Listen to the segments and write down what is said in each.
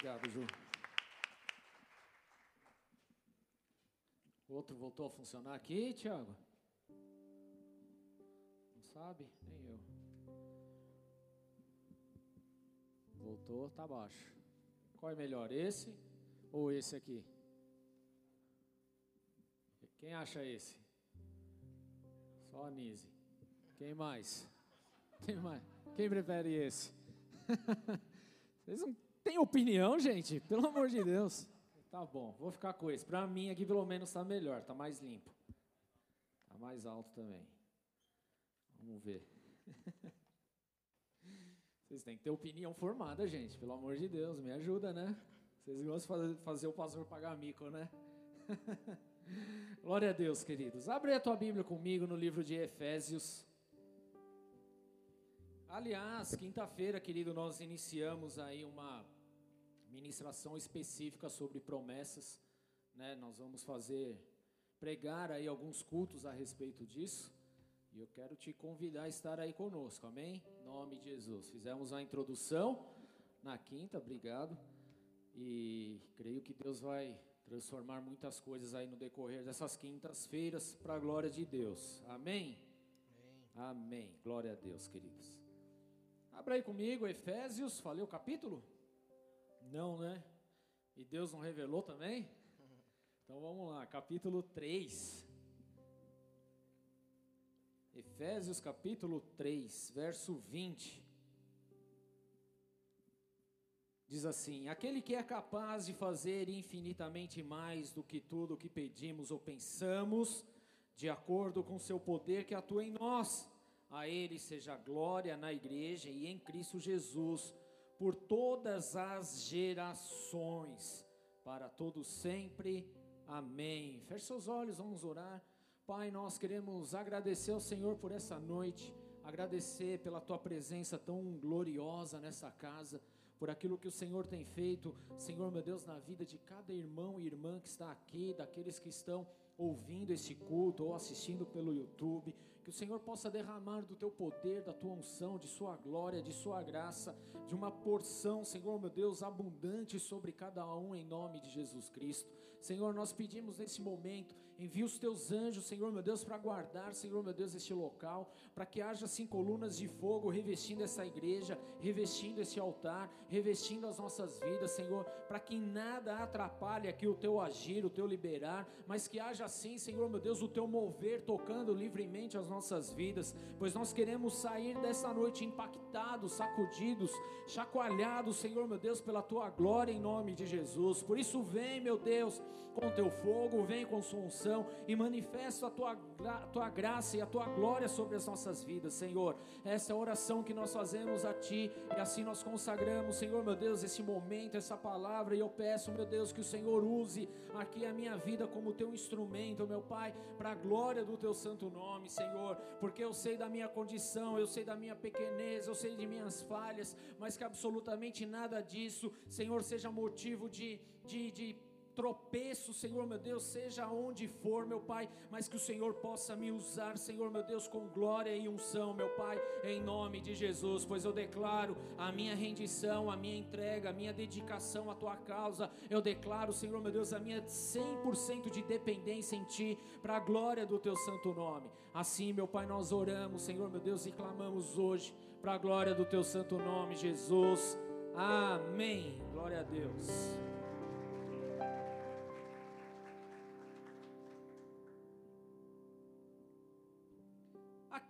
Obrigado, Ju. O outro voltou a funcionar aqui, Tiago? Não sabe? Nem eu. Voltou, tá baixo. Qual é melhor, esse ou esse aqui? Quem acha esse? Só a Nise. Quem mais? Quem mais? Quem prefere esse? Vocês não têm opinião, gente? Pelo amor de Deus. Tá bom, vou ficar com esse. Para mim aqui pelo menos está melhor, está mais limpo. Está mais alto também. Vamos ver. Vocês têm que ter opinião formada, gente. Pelo amor de Deus, me ajuda, né? Vocês gostam de fazer o pastor pagar mico, né? Glória a Deus, queridos. Abre a tua Bíblia comigo no livro de Efésios. Aliás, quinta-feira, querido, nós iniciamos aí uma ministração específica sobre promessas, né? Nós vamos fazer pregar aí alguns cultos a respeito disso. E eu quero te convidar a estar aí conosco, amém? Em nome de Jesus. Fizemos a introdução na quinta, obrigado. E creio que Deus vai transformar muitas coisas aí no decorrer dessas quintas-feiras para a glória de Deus. Amém? Amém? Amém. Glória a Deus, queridos. Abra aí comigo, Efésios, falei o capítulo? Não, né? E Deus não revelou também? Então vamos lá, capítulo 3. Efésios capítulo 3, verso 20. Diz assim: Aquele que é capaz de fazer infinitamente mais do que tudo o que pedimos ou pensamos, de acordo com seu poder que atua em nós, a Ele seja glória na igreja e em Cristo Jesus por todas as gerações, para todos sempre. Amém. Feche seus olhos, vamos orar. Pai, nós queremos agradecer ao Senhor por essa noite, agradecer pela tua presença tão gloriosa nessa casa, por aquilo que o Senhor tem feito, Senhor meu Deus, na vida de cada irmão e irmã que está aqui, daqueles que estão ouvindo esse culto ou assistindo pelo YouTube, que o Senhor possa derramar do teu poder, da tua unção, de sua glória, de sua graça, de uma porção, Senhor meu Deus, abundante sobre cada um em nome de Jesus Cristo. Senhor, nós pedimos nesse momento, envia os teus anjos, Senhor meu Deus, para guardar, Senhor meu Deus, este local, para que haja assim colunas de fogo revestindo essa igreja, revestindo esse altar, revestindo as nossas vidas, Senhor, para que nada atrapalhe aqui o teu agir, o teu liberar, mas que haja assim, Senhor meu Deus, o teu mover tocando livremente as nossas vidas, pois nós queremos sair dessa noite impactados, sacudidos, chacoalhados, Senhor meu Deus, pela tua glória em nome de Jesus. Por isso, vem, meu Deus, com teu fogo, vem com sua unção e manifesta a tua, a tua graça e a tua glória sobre as nossas vidas, Senhor. Essa é a oração que nós fazemos a ti e assim nós consagramos, Senhor meu Deus, esse momento, essa palavra, e eu peço, meu Deus, que o Senhor use aqui a minha vida como teu instrumento, meu Pai, para a glória do teu santo nome, Senhor, porque eu sei da minha condição, eu sei da minha pequenez, eu sei de minhas falhas, mas que absolutamente nada disso, Senhor, seja motivo de, de, de tropeço, Senhor meu Deus, seja onde for, meu Pai, mas que o Senhor possa me usar, Senhor meu Deus, com glória e unção, meu Pai, em nome de Jesus, pois eu declaro a minha rendição, a minha entrega, a minha dedicação à tua causa, eu declaro, Senhor meu Deus, a minha 100% de dependência em Ti, para a glória do Teu santo nome. Assim, meu Pai, nós oramos, Senhor meu Deus, e clamamos hoje, para a glória do Teu santo nome, Jesus. Amém. Glória a Deus.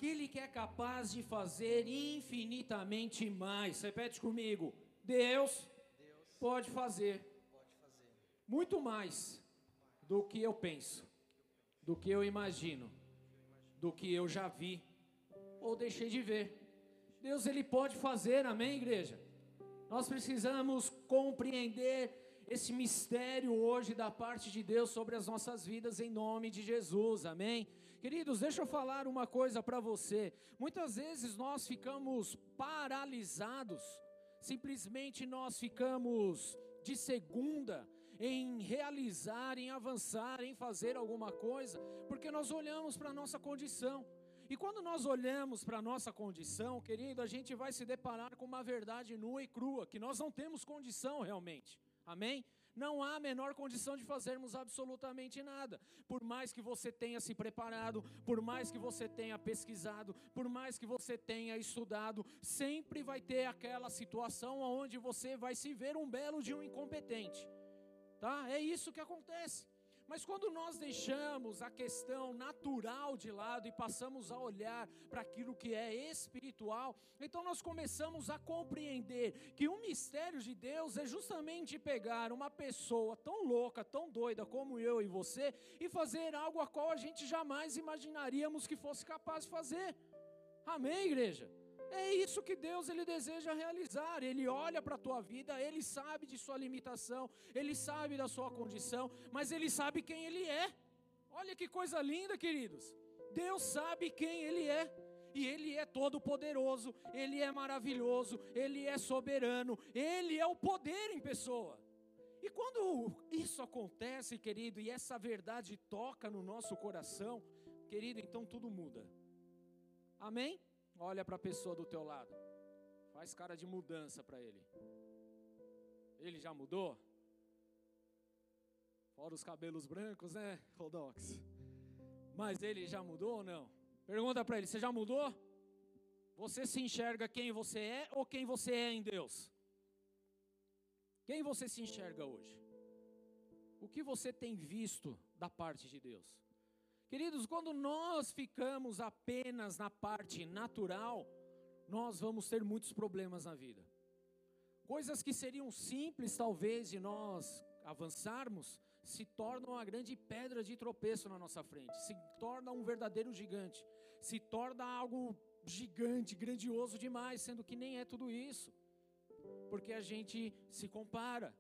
Aquele que é capaz de fazer infinitamente mais. Repete comigo: Deus, Deus pode, fazer pode fazer muito mais do que eu penso, do que eu imagino, do que eu já vi ou deixei de ver. Deus ele pode fazer, amém, igreja? Nós precisamos compreender esse mistério hoje da parte de Deus sobre as nossas vidas em nome de Jesus, amém? Queridos, deixa eu falar uma coisa para você. Muitas vezes nós ficamos paralisados, simplesmente nós ficamos de segunda em realizar, em avançar, em fazer alguma coisa, porque nós olhamos para a nossa condição. E quando nós olhamos para a nossa condição, querido, a gente vai se deparar com uma verdade nua e crua, que nós não temos condição realmente. Amém? Não há a menor condição de fazermos absolutamente nada. Por mais que você tenha se preparado, por mais que você tenha pesquisado, por mais que você tenha estudado, sempre vai ter aquela situação onde você vai se ver um belo de um incompetente. Tá? É isso que acontece. Mas quando nós deixamos a questão natural de lado e passamos a olhar para aquilo que é espiritual, então nós começamos a compreender que o mistério de Deus é justamente pegar uma pessoa tão louca, tão doida como eu e você e fazer algo a qual a gente jamais imaginaríamos que fosse capaz de fazer. Amém, igreja? É isso que Deus ele deseja realizar. Ele olha para a tua vida, ele sabe de sua limitação, ele sabe da sua condição, mas ele sabe quem ele é. Olha que coisa linda, queridos. Deus sabe quem ele é. E ele é todo poderoso, ele é maravilhoso, ele é soberano, ele é o poder em pessoa. E quando isso acontece, querido, e essa verdade toca no nosso coração, querido, então tudo muda. Amém? Olha para a pessoa do teu lado. Faz cara de mudança para ele. Ele já mudou? Fora os cabelos brancos, né, Rodox? Mas ele já mudou ou não? Pergunta para ele: você já mudou? Você se enxerga quem você é ou quem você é em Deus? Quem você se enxerga hoje? O que você tem visto da parte de Deus? Queridos, quando nós ficamos apenas na parte natural, nós vamos ter muitos problemas na vida. Coisas que seriam simples, talvez, de nós avançarmos, se tornam uma grande pedra de tropeço na nossa frente, se torna um verdadeiro gigante, se torna algo gigante, grandioso demais, sendo que nem é tudo isso, porque a gente se compara,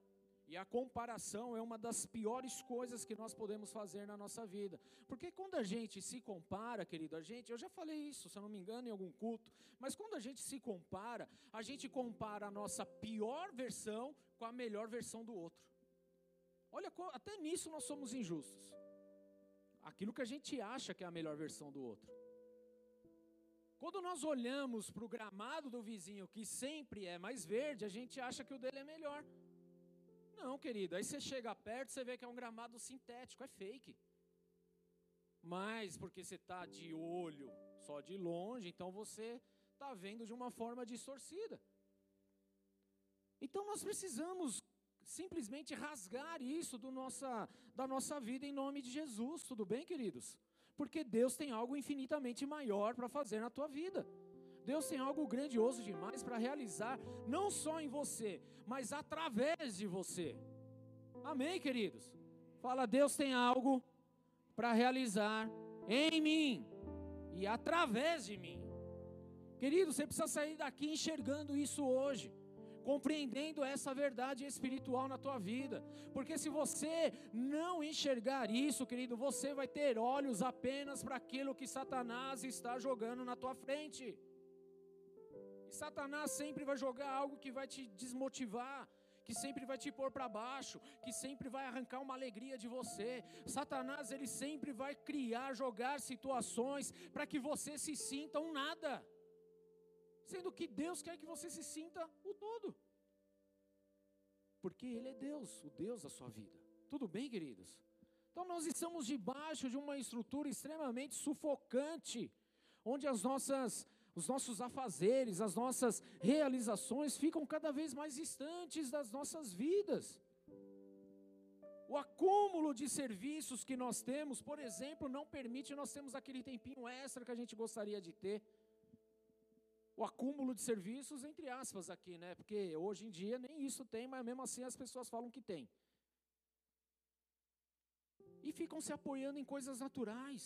e a comparação é uma das piores coisas que nós podemos fazer na nossa vida. Porque quando a gente se compara, querido, a gente, eu já falei isso, se eu não me engano, em algum culto, mas quando a gente se compara, a gente compara a nossa pior versão com a melhor versão do outro. Olha, até nisso nós somos injustos. Aquilo que a gente acha que é a melhor versão do outro. Quando nós olhamos para o gramado do vizinho, que sempre é mais verde, a gente acha que o dele é melhor. Não, querido. Aí você chega perto, você vê que é um gramado sintético, é fake. Mas porque você está de olho só de longe, então você está vendo de uma forma distorcida. Então nós precisamos simplesmente rasgar isso nossa, da nossa vida em nome de Jesus, tudo bem, queridos? Porque Deus tem algo infinitamente maior para fazer na tua vida. Deus tem algo grandioso demais para realizar, não só em você, mas através de você. Amém, queridos? Fala, Deus tem algo para realizar em mim e através de mim. Querido, você precisa sair daqui enxergando isso hoje, compreendendo essa verdade espiritual na tua vida, porque se você não enxergar isso, querido, você vai ter olhos apenas para aquilo que Satanás está jogando na tua frente. E Satanás sempre vai jogar algo que vai te desmotivar, que sempre vai te pôr para baixo, que sempre vai arrancar uma alegria de você. Satanás, ele sempre vai criar, jogar situações para que você se sinta um nada. Sendo que Deus quer que você se sinta o todo. Porque ele é Deus, o Deus da sua vida. Tudo bem, queridos? Então nós estamos debaixo de uma estrutura extremamente sufocante, onde as nossas os nossos afazeres, as nossas realizações ficam cada vez mais distantes das nossas vidas. O acúmulo de serviços que nós temos, por exemplo, não permite nós termos aquele tempinho extra que a gente gostaria de ter. O acúmulo de serviços, entre aspas, aqui, né? Porque hoje em dia nem isso tem, mas mesmo assim as pessoas falam que tem. E ficam se apoiando em coisas naturais.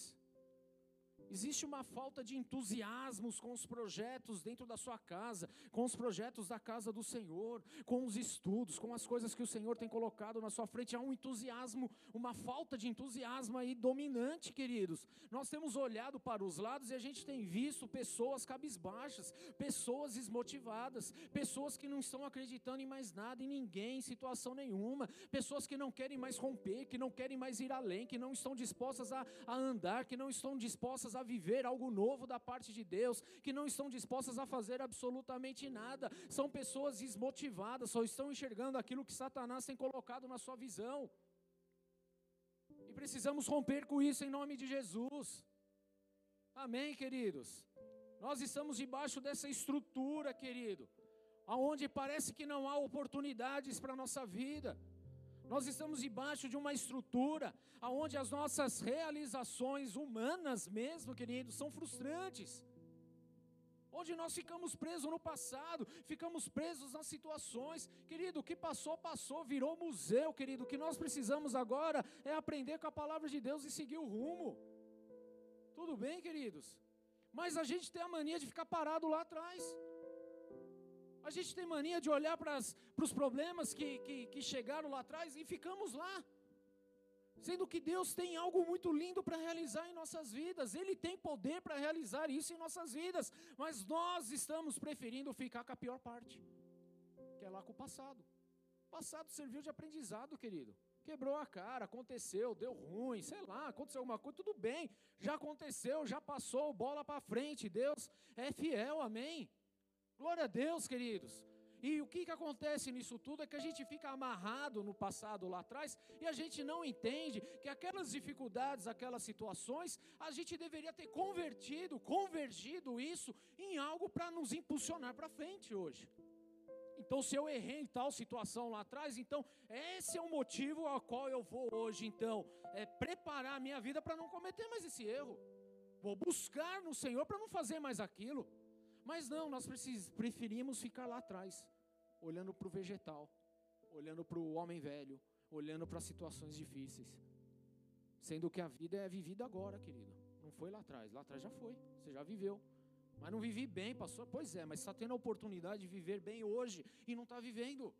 Existe uma falta de entusiasmos com os projetos dentro da sua casa, com os projetos da casa do Senhor, com os estudos, com as coisas que o Senhor tem colocado na sua frente. Há um entusiasmo, uma falta de entusiasmo aí dominante, queridos. Nós temos olhado para os lados e a gente tem visto pessoas cabisbaixas, pessoas desmotivadas, pessoas que não estão acreditando em mais nada, em ninguém, em situação nenhuma, pessoas que não querem mais romper, que não querem mais ir além, que não estão dispostas a, a andar, que não estão dispostas dispostas a viver algo novo da parte de Deus, que não estão dispostas a fazer absolutamente nada. São pessoas desmotivadas, só estão enxergando aquilo que Satanás tem colocado na sua visão. E precisamos romper com isso em nome de Jesus. Amém, queridos? Nós estamos debaixo dessa estrutura, querido, aonde parece que não há oportunidades para a nossa vida. Nós estamos debaixo de uma estrutura aonde as nossas realizações humanas mesmo, queridos, são frustrantes. Onde nós ficamos presos no passado, ficamos presos nas situações. Querido, o que passou, passou, virou museu, querido. O que nós precisamos agora é aprender com a palavra de Deus e seguir o rumo. Tudo bem, queridos? Mas a gente tem a mania de ficar parado lá atrás. A gente tem mania de olhar para os problemas que, que, que chegaram lá atrás e ficamos lá. Sendo que Deus tem algo muito lindo para realizar em nossas vidas, Ele tem poder para realizar isso em nossas vidas, mas nós estamos preferindo ficar com a pior parte, que é lá com o passado. O passado serviu de aprendizado, querido. Quebrou a cara, aconteceu, deu ruim, sei lá, aconteceu alguma coisa, tudo bem, já aconteceu, já passou, bola para frente, Deus é fiel, amém. Glória a Deus, queridos. E o que, que acontece nisso tudo é que a gente fica amarrado no passado lá atrás e a gente não entende que aquelas dificuldades, aquelas situações, a gente deveria ter convertido, convergido isso em algo para nos impulsionar para frente hoje. Então, se eu errei em tal situação lá atrás, então esse é o motivo ao qual eu vou hoje, então, é preparar a minha vida para não cometer mais esse erro. Vou buscar no Senhor para não fazer mais aquilo. Mas não, nós preferimos ficar lá atrás, olhando para o vegetal, olhando para o homem velho, olhando para situações difíceis. Sendo que a vida é vivida agora, querido. Não foi lá atrás, lá atrás já foi, você já viveu. Mas não vivi bem, pastor. Pois é, mas está tendo a oportunidade de viver bem hoje e não está vivendo.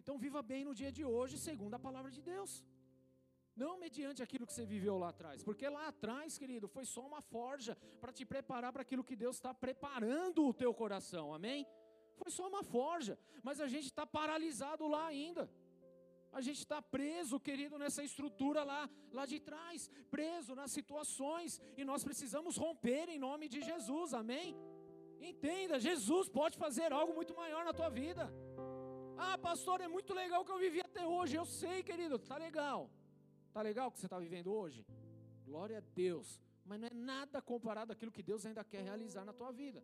Então viva bem no dia de hoje, segundo a palavra de Deus. Não mediante aquilo que você viveu lá atrás, porque lá atrás, querido, foi só uma forja para te preparar para aquilo que Deus está preparando o teu coração, amém? Foi só uma forja, mas a gente está paralisado lá ainda. A gente está preso, querido, nessa estrutura lá, lá de trás, preso nas situações, e nós precisamos romper em nome de Jesus, amém? Entenda, Jesus pode fazer algo muito maior na tua vida. Ah, pastor, é muito legal o que eu vivi até hoje. Eu sei, querido, tá legal. Tá legal o que você está vivendo hoje? Glória a Deus. Mas não é nada comparado àquilo que Deus ainda quer realizar na tua vida.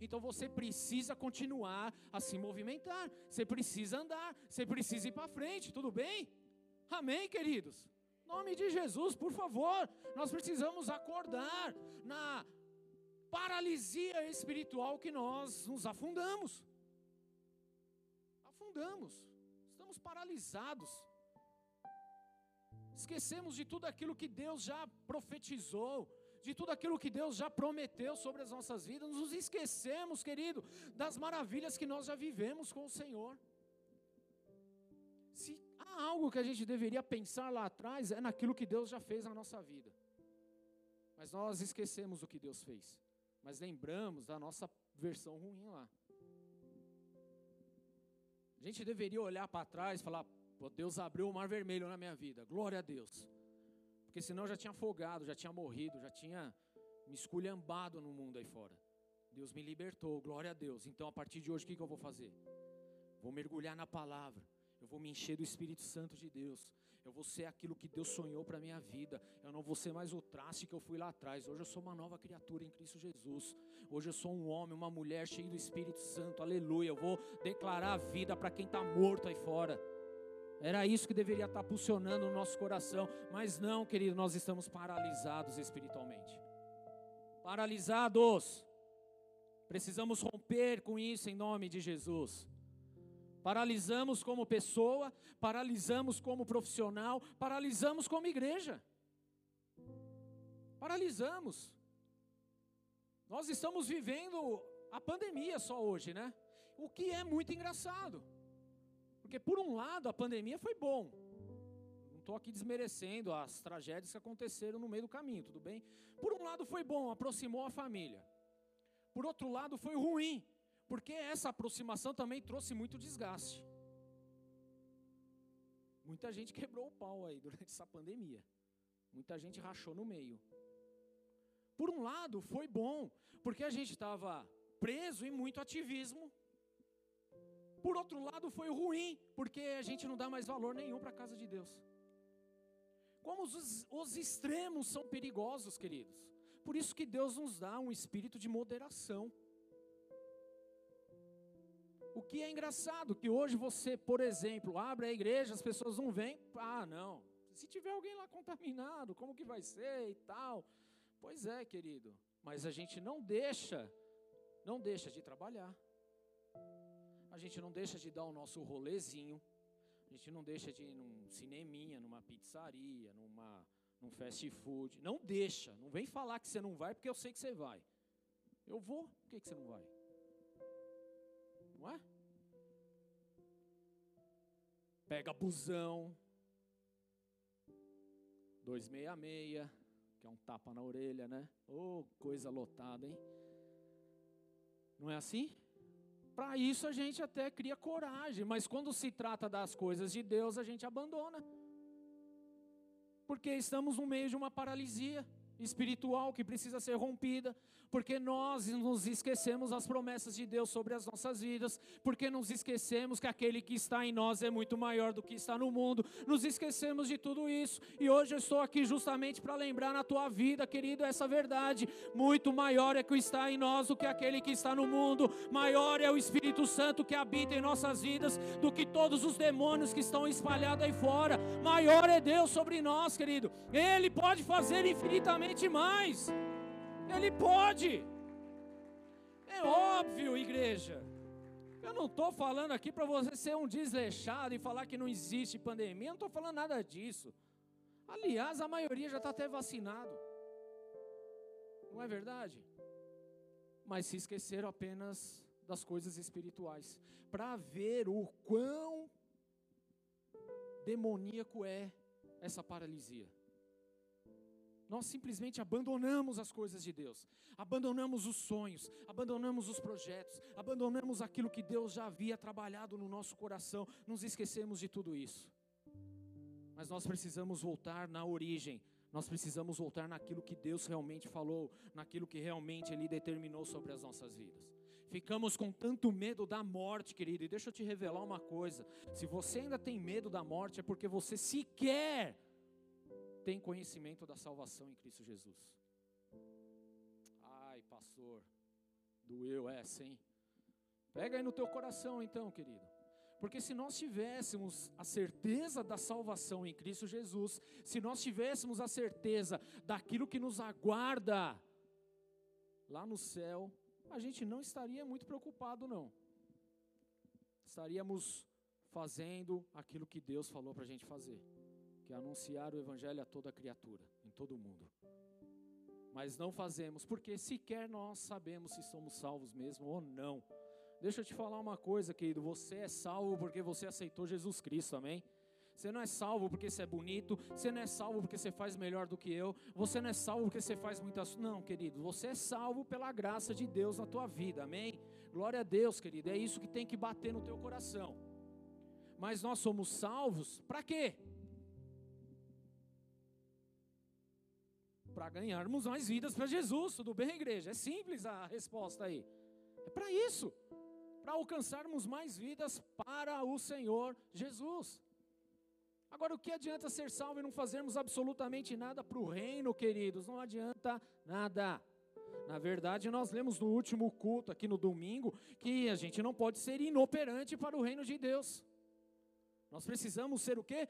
Então você precisa continuar a se movimentar, você precisa andar, você precisa ir para frente, tudo bem? Amém, queridos? Nome de Jesus, por favor, nós precisamos acordar na paralisia espiritual que nós nos afundamos. Afundamos, estamos paralisados. Esquecemos de tudo aquilo que Deus já profetizou, de tudo aquilo que Deus já prometeu sobre as nossas vidas, nos esquecemos, querido, das maravilhas que nós já vivemos com o Senhor. Se há algo que a gente deveria pensar lá atrás, é naquilo que Deus já fez na nossa vida. Mas nós esquecemos o que Deus fez, mas lembramos da nossa versão ruim lá. A gente deveria olhar para trás e falar: Deus abriu o mar vermelho na minha vida. Glória a Deus. Porque senão eu já tinha afogado, já tinha morrido, já tinha me esculhambado no mundo aí fora. Deus me libertou, glória a Deus. Então a partir de hoje o que, que eu vou fazer? Vou mergulhar na palavra. Eu vou me encher do Espírito Santo de Deus. Eu vou ser aquilo que Deus sonhou para minha vida. Eu não vou ser mais o traste que eu fui lá atrás. Hoje eu sou uma nova criatura em Cristo Jesus. Hoje eu sou um homem, uma mulher cheio do Espírito Santo. Aleluia. Eu vou declarar a vida para quem está morto aí fora. Era isso que deveria estar pulsionando no nosso coração, mas não, querido, nós estamos paralisados espiritualmente. Paralisados. Precisamos romper com isso em nome de Jesus. Paralisamos como pessoa, paralisamos como profissional, paralisamos como igreja. Paralisamos. Nós estamos vivendo a pandemia só hoje, né? O que é muito engraçado. Porque, por um lado, a pandemia foi bom. Não estou aqui desmerecendo as tragédias que aconteceram no meio do caminho, tudo bem? Por um lado, foi bom, aproximou a família. Por outro lado, foi ruim, porque essa aproximação também trouxe muito desgaste. Muita gente quebrou o pau aí durante essa pandemia. Muita gente rachou no meio. por um lado, foi bom, porque a gente estava preso em muito ativismo. Por outro lado, foi ruim, porque a gente não dá mais valor nenhum para a casa de Deus. Como os, os extremos são perigosos, queridos. Por isso que Deus nos dá um espírito de moderação. O que é engraçado, que hoje você, por exemplo, abre a igreja, as pessoas não vêm, ah, não, se tiver alguém lá contaminado, como que vai ser e tal. Pois é, querido, mas a gente não deixa, não deixa de trabalhar. A gente não deixa de dar o nosso rolezinho. A gente não deixa de ir num cineminha, numa pizzaria, numa, num fast food. Não deixa. Não vem falar que você não vai, porque eu sei que você vai. Eu vou, por que, que você não vai? Não é? Pega busão. 266 que é um tapa na orelha, né? Oh, coisa lotada, hein? Não é assim? Para isso a gente até cria coragem, mas quando se trata das coisas de Deus, a gente abandona. Porque estamos no meio de uma paralisia espiritual que precisa ser rompida, porque nós nos esquecemos as promessas de Deus sobre as nossas vidas, porque nos esquecemos que aquele que está em nós é muito maior do que está no mundo, nos esquecemos de tudo isso, e hoje eu estou aqui justamente para lembrar na tua vida, querido, essa verdade: muito maior é que está em nós do que aquele que está no mundo, maior é o Espírito Santo que habita em nossas vidas do que todos os demônios que estão espalhados aí fora, maior é Deus sobre nós, querido, Ele pode fazer infinitamente mais. Ele pode. É óbvio, igreja. Eu não estou falando aqui para você ser um desleixado e falar que não existe pandemia. Eu não estou falando nada disso. Aliás, a maioria já está até vacinado. Não é verdade? Mas se esqueceram apenas das coisas espirituais. Para ver o quão demoníaco é essa paralisia. Nós simplesmente abandonamos as coisas de Deus, abandonamos os sonhos, abandonamos os projetos, abandonamos aquilo que Deus já havia trabalhado no nosso coração, nos esquecemos de tudo isso. Mas nós precisamos voltar na origem, nós precisamos voltar naquilo que Deus realmente falou, naquilo que realmente Ele determinou sobre as nossas vidas. Ficamos com tanto medo da morte, querido, e deixa eu te revelar uma coisa: se você ainda tem medo da morte, é porque você sequer tem conhecimento da salvação em Cristo Jesus. Ai, pastor, doeu essa, hein? Pega aí no teu coração então, querido. Porque se nós tivéssemos a certeza da salvação em Cristo Jesus, se nós tivéssemos a certeza daquilo que nos aguarda lá no céu, a gente não estaria muito preocupado, não. Estaríamos fazendo aquilo que Deus falou para a gente fazer que é anunciar o Evangelho a toda criatura, em todo mundo. Mas não fazemos, porque sequer nós sabemos se somos salvos mesmo ou não. Deixa eu te falar uma coisa, querido: você é salvo porque você aceitou Jesus Cristo, amém? Você não é salvo porque você é bonito, você não é salvo porque você faz melhor do que eu, você não é salvo porque você faz muitas. Não, querido, você é salvo pela graça de Deus na tua vida, amém? Glória a Deus, querido, é isso que tem que bater no teu coração. Mas nós somos salvos para quê? Para ganharmos mais vidas para Jesus. Tudo bem, igreja? É simples a resposta aí. É para isso, para alcançarmos mais vidas para o Senhor Jesus. Agora, o que adianta ser salvo e não fazermos absolutamente nada para o reino, queridos? Não adianta nada. Na verdade, nós lemos no último culto, aqui no domingo, que a gente não pode ser inoperante para o reino de Deus. Nós precisamos ser o quê?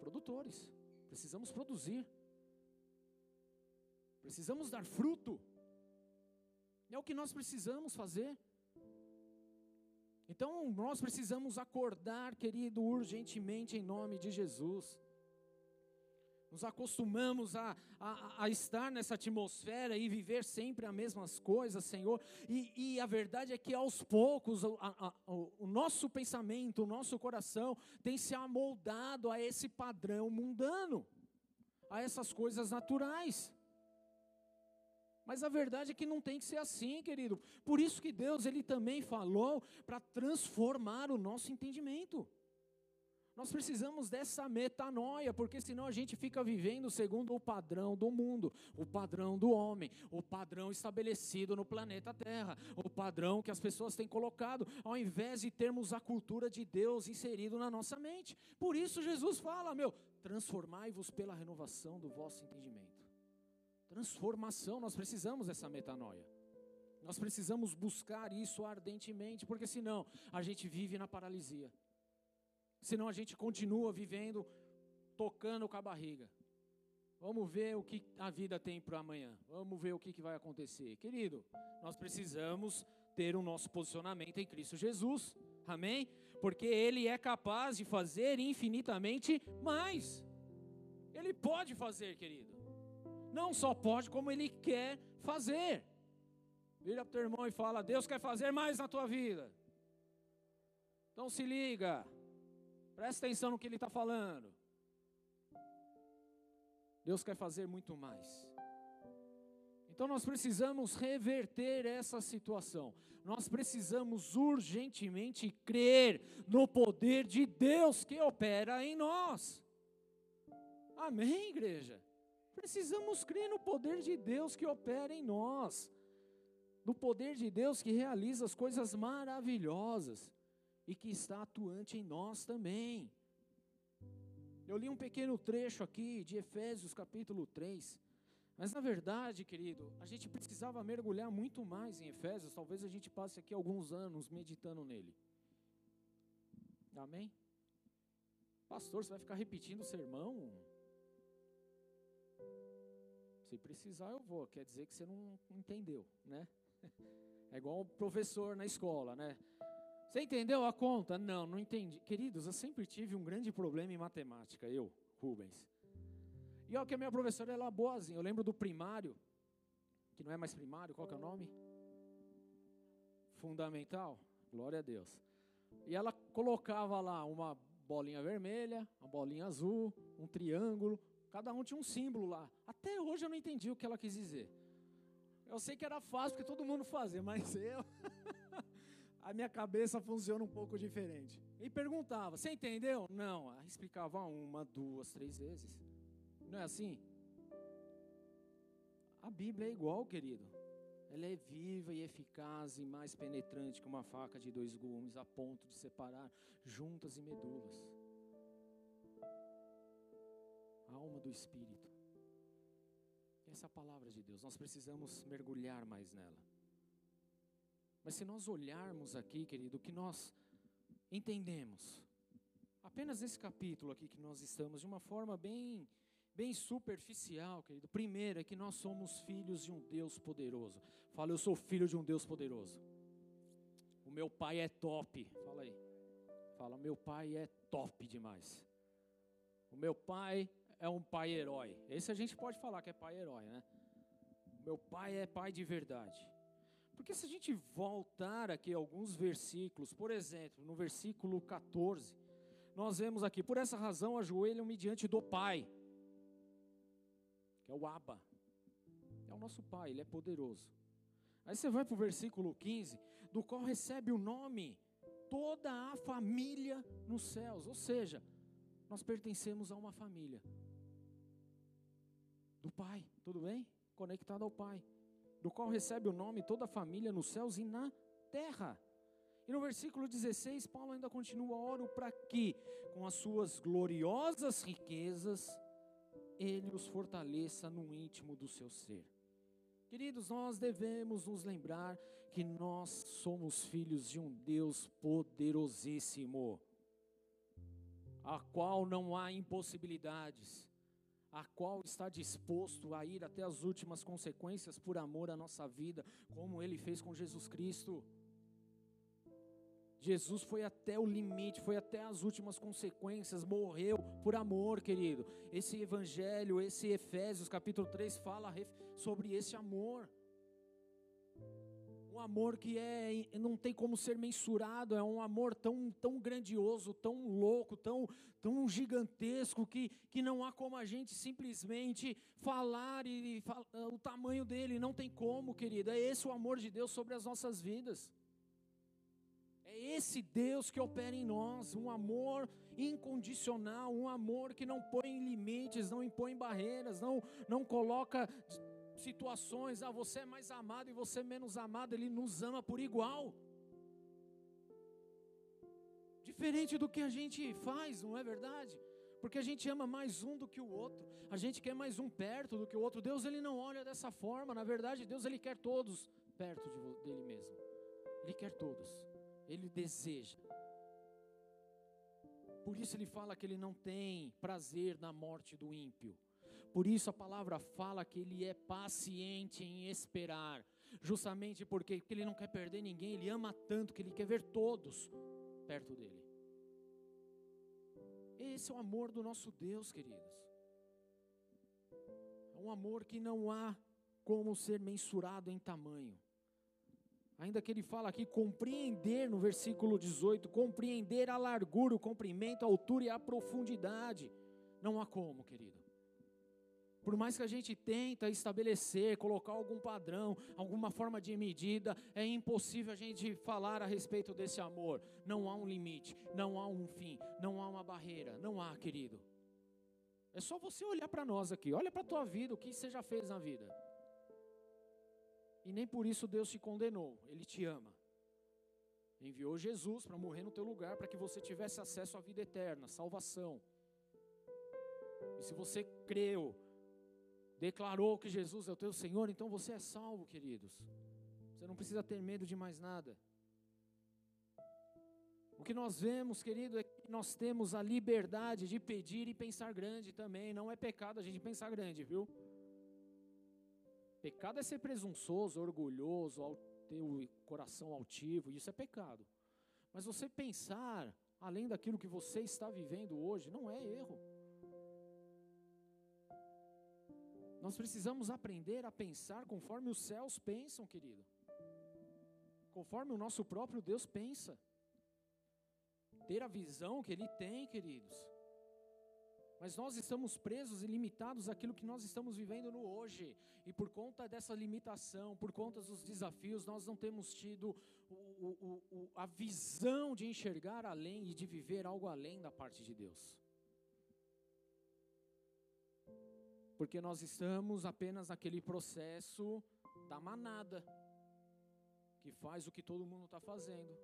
Produtores. Precisamos produzir. Precisamos dar fruto. É o que nós precisamos fazer. Então, nós precisamos acordar, querido, urgentemente em nome de Jesus. Nos acostumamos a, a, a, estar nessa atmosfera e viver sempre as mesmas coisas, Senhor. E, e a verdade é que aos poucos a, o, o nosso pensamento, o nosso coração tem se amoldado a esse padrão mundano, a essas coisas naturais. Mas a verdade é que não tem que ser assim, querido. Por isso que Deus ele também falou para transformar o nosso entendimento. Nós precisamos dessa metanoia, porque senão a gente fica vivendo segundo o padrão do mundo, o padrão do homem, o padrão estabelecido no planeta Terra, o padrão que as pessoas têm colocado, ao invés de termos a cultura de Deus inserido na nossa mente. Por isso Jesus fala, meu, transformai-vos pela renovação do vosso entendimento. Transformação, nós precisamos dessa metanoia. Nós precisamos buscar isso ardentemente, porque senão a gente vive na paralisia. Senão a gente continua vivendo, tocando com a barriga. Vamos ver o que a vida tem para amanhã. Vamos ver o que, vai acontecer. Querido, nós precisamos ter o nosso posicionamento em Cristo Jesus. Amém? Porque Ele é capaz de fazer infinitamente mais. Ele pode fazer, querido. Não só pode, como Ele quer fazer. Vira para o teu irmão e fala: Deus quer fazer mais na tua vida. Então se liga. Presta atenção no que ele está falando. Deus quer fazer muito mais. Então nós precisamos reverter essa situação. Nós precisamos urgentemente crer no poder de Deus que opera em nós. Amém, igreja? Precisamos crer no poder de Deus que opera em nós. No poder de Deus que realiza as coisas maravilhosas e que está atuante em nós também. Eu li um pequeno trecho aqui de Efésios capítulo 3. Mas na verdade, querido, a gente precisava mergulhar muito mais em Efésios. Talvez a gente passe aqui alguns anos meditando nele. Amém? Pastor, você vai ficar repetindo o sermão? Se precisar, eu vou. Quer dizer que você não entendeu, né? É igual o professor na escola, né? Você entendeu a conta? Não, não entendi. Queridos, eu sempre tive um grande problema em matemática, eu, Rubens. E olha que a minha professora era boazinha. Eu lembro do primário, que não é mais primário, qual que é o nome? Fundamental. Glória a Deus. E ela colocava lá uma bolinha vermelha, uma bolinha azul, um triângulo, cada um tinha um símbolo lá. Até hoje eu não entendi o que ela quis dizer. Eu sei que era fácil porque todo mundo fazia, mas eu a minha cabeça funciona um pouco diferente. E perguntava: Você entendeu? Não. Aí explicava uma, duas, três vezes. Não é assim? A Bíblia é igual, querido. Ela é viva e eficaz e mais penetrante que uma faca de dois gumes, a ponto de separar juntas e medulas. Alma do espírito. Essa é a palavra de Deus. Nós precisamos mergulhar mais nela. Mas se nós olharmos aqui, querido, o que nós entendemos, apenas nesse capítulo aqui que nós estamos, de uma forma bem, bem superficial, querido. Primeiro é que nós somos filhos de um Deus poderoso. Fala, eu sou filho de um Deus poderoso. O meu pai é top. Fala aí. Fala, meu pai é top demais. O meu pai é um pai herói. Esse a gente pode falar que é pai herói, né? Meu pai é pai de verdade. Porque se a gente voltar aqui alguns versículos, por exemplo, no versículo 14, nós vemos aqui, por essa razão ajoelham-me diante do Pai, que é o Abba, é o nosso Pai, Ele é poderoso. Aí você vai para o versículo 15, do qual recebe o nome toda a família nos céus, ou seja, nós pertencemos a uma família do Pai, tudo bem? Conectado ao Pai do qual recebe o nome toda a família nos céus e na terra. E no versículo 16, Paulo ainda continua: oro para que, com as suas gloriosas riquezas, ele os fortaleça no íntimo do seu ser. Queridos, nós devemos nos lembrar que nós somos filhos de um Deus poderosíssimo, a qual não há impossibilidades a qual está disposto a ir até as últimas consequências por amor à nossa vida, como ele fez com Jesus Cristo. Jesus foi até o limite, foi até as últimas consequências, morreu por amor, querido. Esse evangelho, esse Efésios capítulo 3 fala sobre esse amor um amor que é não tem como ser mensurado, é um amor tão, tão grandioso, tão louco, tão, tão gigantesco que, que não há como a gente simplesmente falar e, e o tamanho dele, não tem como, querido. É esse o amor de Deus sobre as nossas vidas. É esse Deus que opera em nós, um amor incondicional, um amor que não põe limites, não impõe barreiras, não, não coloca situações, ah, você é mais amado e você é menos amado, Ele nos ama por igual. Diferente do que a gente faz, não é verdade? Porque a gente ama mais um do que o outro, a gente quer mais um perto do que o outro. Deus ele não olha dessa forma, na verdade, Deus ele quer todos perto de, dele mesmo. Ele quer todos. Ele deseja. Por isso ele fala que ele não tem prazer na morte do ímpio. Por isso a palavra fala que ele é paciente em esperar, justamente porque, ele não quer perder ninguém, ele ama tanto que ele quer ver todos perto dele. Esse é o amor do nosso Deus, queridos. É um amor que não há como ser mensurado em tamanho. Ainda que ele fala aqui, compreender no versículo 18, compreender a largura, o comprimento, a altura e a profundidade. Não há como, querido. Por mais que a gente tenta estabelecer, colocar algum padrão, alguma forma de medida, é impossível a gente falar a respeito desse amor. Não há um limite, não há um fim, não há uma barreira, não há, querido. É só você olhar para nós aqui, olha para a tua vida, o que você já fez na vida. E nem por isso Deus te condenou, Ele te ama. Enviou Jesus para morrer no teu lugar, para que você tivesse acesso à vida eterna, salvação. E se você creu, declarou que Jesus é o teu Senhor, então você é salvo, queridos. Você não precisa ter medo de mais nada. O que nós vemos, querido, é que nós temos a liberdade de pedir e pensar grande também. Não é pecado a gente pensar grande, viu? Pecado é ser presunçoso, orgulhoso, ter o coração altivo, isso é pecado. Mas você pensar além daquilo que você está vivendo hoje não é erro. Nós precisamos aprender a pensar conforme os céus pensam, querido. Conforme o nosso próprio Deus pensa. Ter a visão que Ele tem, queridos. Mas nós estamos presos e limitados àquilo que nós estamos vivendo no hoje. E por conta dessa limitação, por conta dos desafios, nós não temos tido o, o, o, a visão de enxergar além e de viver algo além da parte de Deus. Porque nós estamos apenas naquele processo da manada, que faz o que todo mundo está fazendo.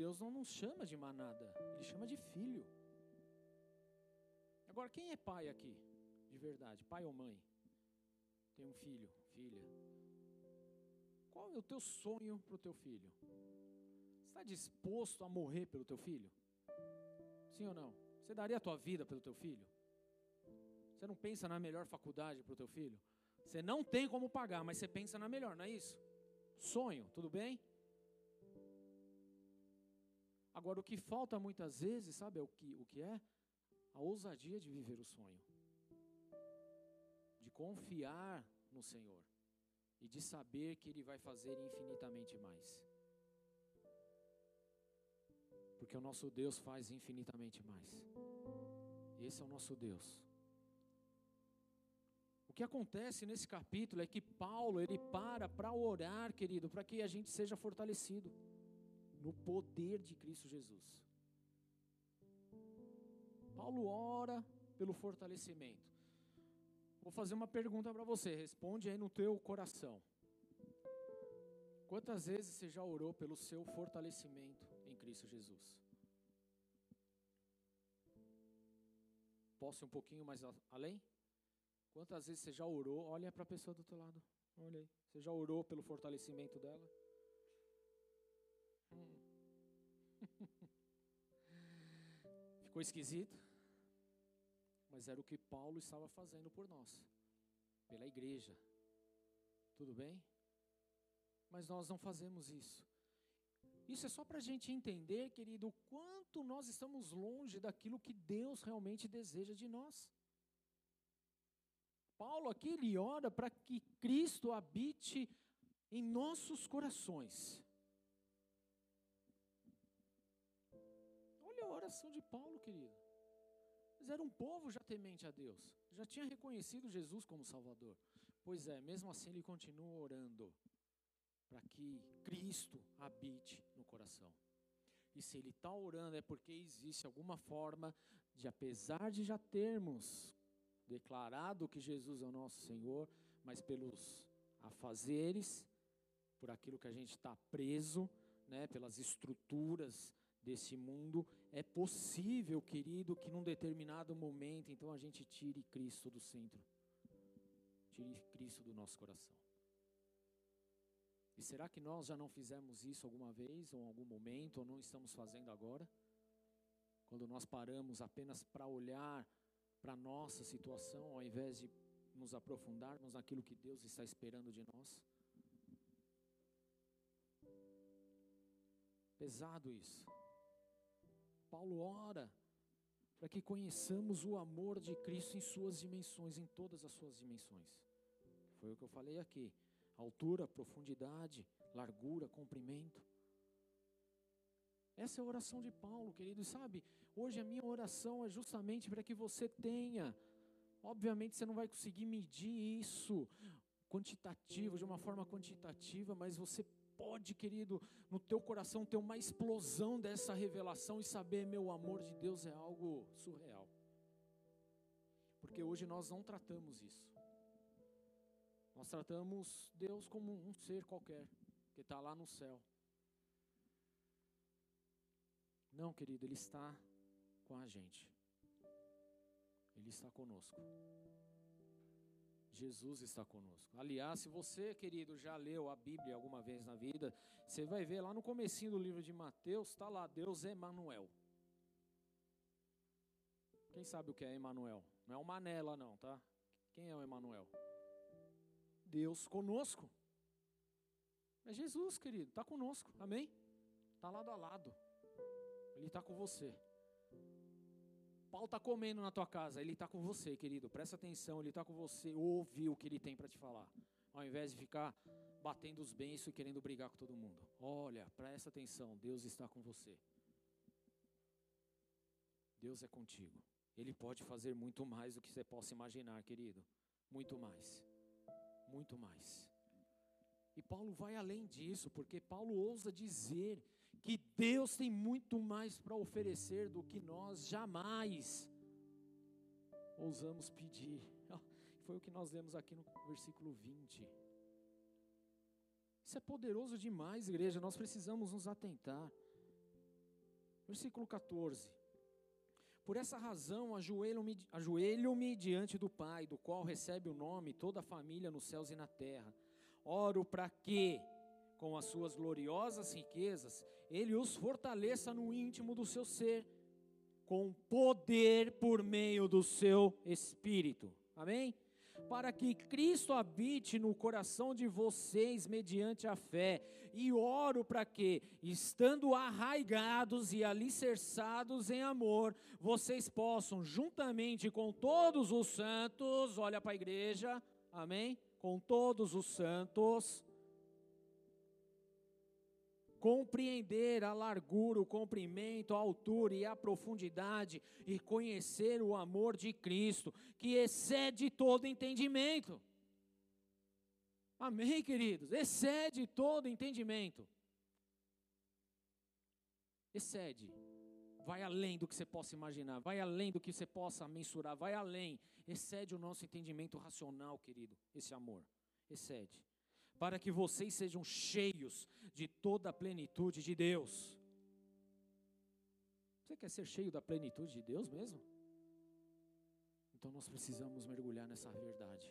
Deus não nos chama de manada, Ele chama de filho. Agora, quem é pai aqui, de verdade? Pai ou mãe? Tem um filho, filha. Qual é o teu sonho para o teu filho? Está disposto a morrer pelo teu filho? Sim ou não? Você daria a tua vida pelo teu filho? Você não pensa na melhor faculdade para o teu filho? Você não tem como pagar, mas você pensa na melhor, não é isso? Sonho, tudo bem? Agora, o que falta muitas vezes, sabe o que, o que é? A ousadia de viver o sonho, de confiar no Senhor e de saber que Ele vai fazer infinitamente mais. Porque o nosso Deus faz infinitamente mais. Esse é o nosso Deus. O que acontece nesse capítulo é que Paulo, ele para para orar, querido, para que a gente seja fortalecido no poder de Cristo Jesus. Paulo ora pelo fortalecimento. Vou fazer uma pergunta para você, responde aí no teu coração. Quantas vezes você já orou pelo seu fortalecimento Cristo Jesus? Posso ir um pouquinho mais além? Quantas vezes você já orou? Olha para a pessoa do teu lado. Olha aí. Você já orou pelo fortalecimento dela? Hum. Ficou esquisito? Mas era o que Paulo estava fazendo por nós, pela igreja. Tudo bem? Mas nós não fazemos isso. Isso é só para a gente entender, querido, o quanto nós estamos longe daquilo que Deus realmente deseja de nós. Paulo aqui ele ora para que Cristo habite em nossos corações. Olha a oração de Paulo, querido. Mas era um povo já temente a Deus, já tinha reconhecido Jesus como Salvador. Pois é, mesmo assim ele continua orando para que Cristo habite no coração. E se ele está orando é porque existe alguma forma de, apesar de já termos declarado que Jesus é o nosso Senhor, mas pelos afazeres, por aquilo que a gente está preso, né, pelas estruturas desse mundo, é possível, querido, que num determinado momento, então a gente tire Cristo do centro, tire Cristo do nosso coração. E será que nós já não fizemos isso alguma vez, ou em algum momento, ou não estamos fazendo agora? Quando nós paramos apenas para olhar para a nossa situação, ao invés de nos aprofundarmos naquilo que Deus está esperando de nós? Pesado isso. Paulo ora para que conheçamos o amor de Cristo em suas dimensões, em todas as suas dimensões. Foi o que eu falei aqui altura, profundidade, largura, comprimento. Essa é a oração de Paulo, querido. Sabe, hoje a minha oração é justamente para que você tenha. Obviamente você não vai conseguir medir isso quantitativo, de uma forma quantitativa, mas você pode, querido, no teu coração ter uma explosão dessa revelação e saber, meu amor de Deus é algo surreal. Porque hoje nós não tratamos isso. Nós tratamos Deus como um ser qualquer, que está lá no céu. Não, querido, Ele está com a gente. Ele está conosco. Jesus está conosco. Aliás, se você, querido, já leu a Bíblia alguma vez na vida, você vai ver lá no comecinho do livro de Mateus, está lá, Deus é Emanuel. Quem sabe o que é Emanuel? Não é o Manela não, tá? Quem é o Emanuel? Deus conosco. É Jesus, querido, está conosco, amém? Está lado a lado, Ele está com você. Paulo está comendo na tua casa, Ele está com você, querido, presta atenção, Ele está com você, ouve o que Ele tem para te falar, ao invés de ficar batendo os bens e querendo brigar com todo mundo. Olha, presta atenção, Deus está com você. Deus é contigo. Ele pode fazer muito mais do que você possa imaginar, querido. Muito mais muito mais. E Paulo vai além disso, porque Paulo ousa dizer que Deus tem muito mais para oferecer do que nós jamais ousamos pedir. Foi o que nós lemos aqui no versículo 20. Isso é poderoso demais, igreja, nós precisamos nos atentar. Versículo 14. Por essa razão, ajoelho-me ajoelho diante do Pai, do qual recebe o nome toda a família nos céus e na terra. Oro para que, com as suas gloriosas riquezas, Ele os fortaleça no íntimo do seu ser, com poder por meio do seu Espírito. Amém? Para que Cristo habite no coração de vocês mediante a fé, e oro para que, estando arraigados e alicerçados em amor, vocês possam, juntamente com todos os santos, olha para a igreja, amém? Com todos os santos, compreender a largura, o comprimento, a altura e a profundidade e conhecer o amor de Cristo, que excede todo entendimento. Amém, queridos? Excede todo entendimento. Excede. Vai além do que você possa imaginar, vai além do que você possa mensurar, vai além. Excede o nosso entendimento racional, querido, esse amor. Excede para que vocês sejam cheios de toda a plenitude de Deus. Você quer ser cheio da plenitude de Deus mesmo? Então nós precisamos mergulhar nessa verdade.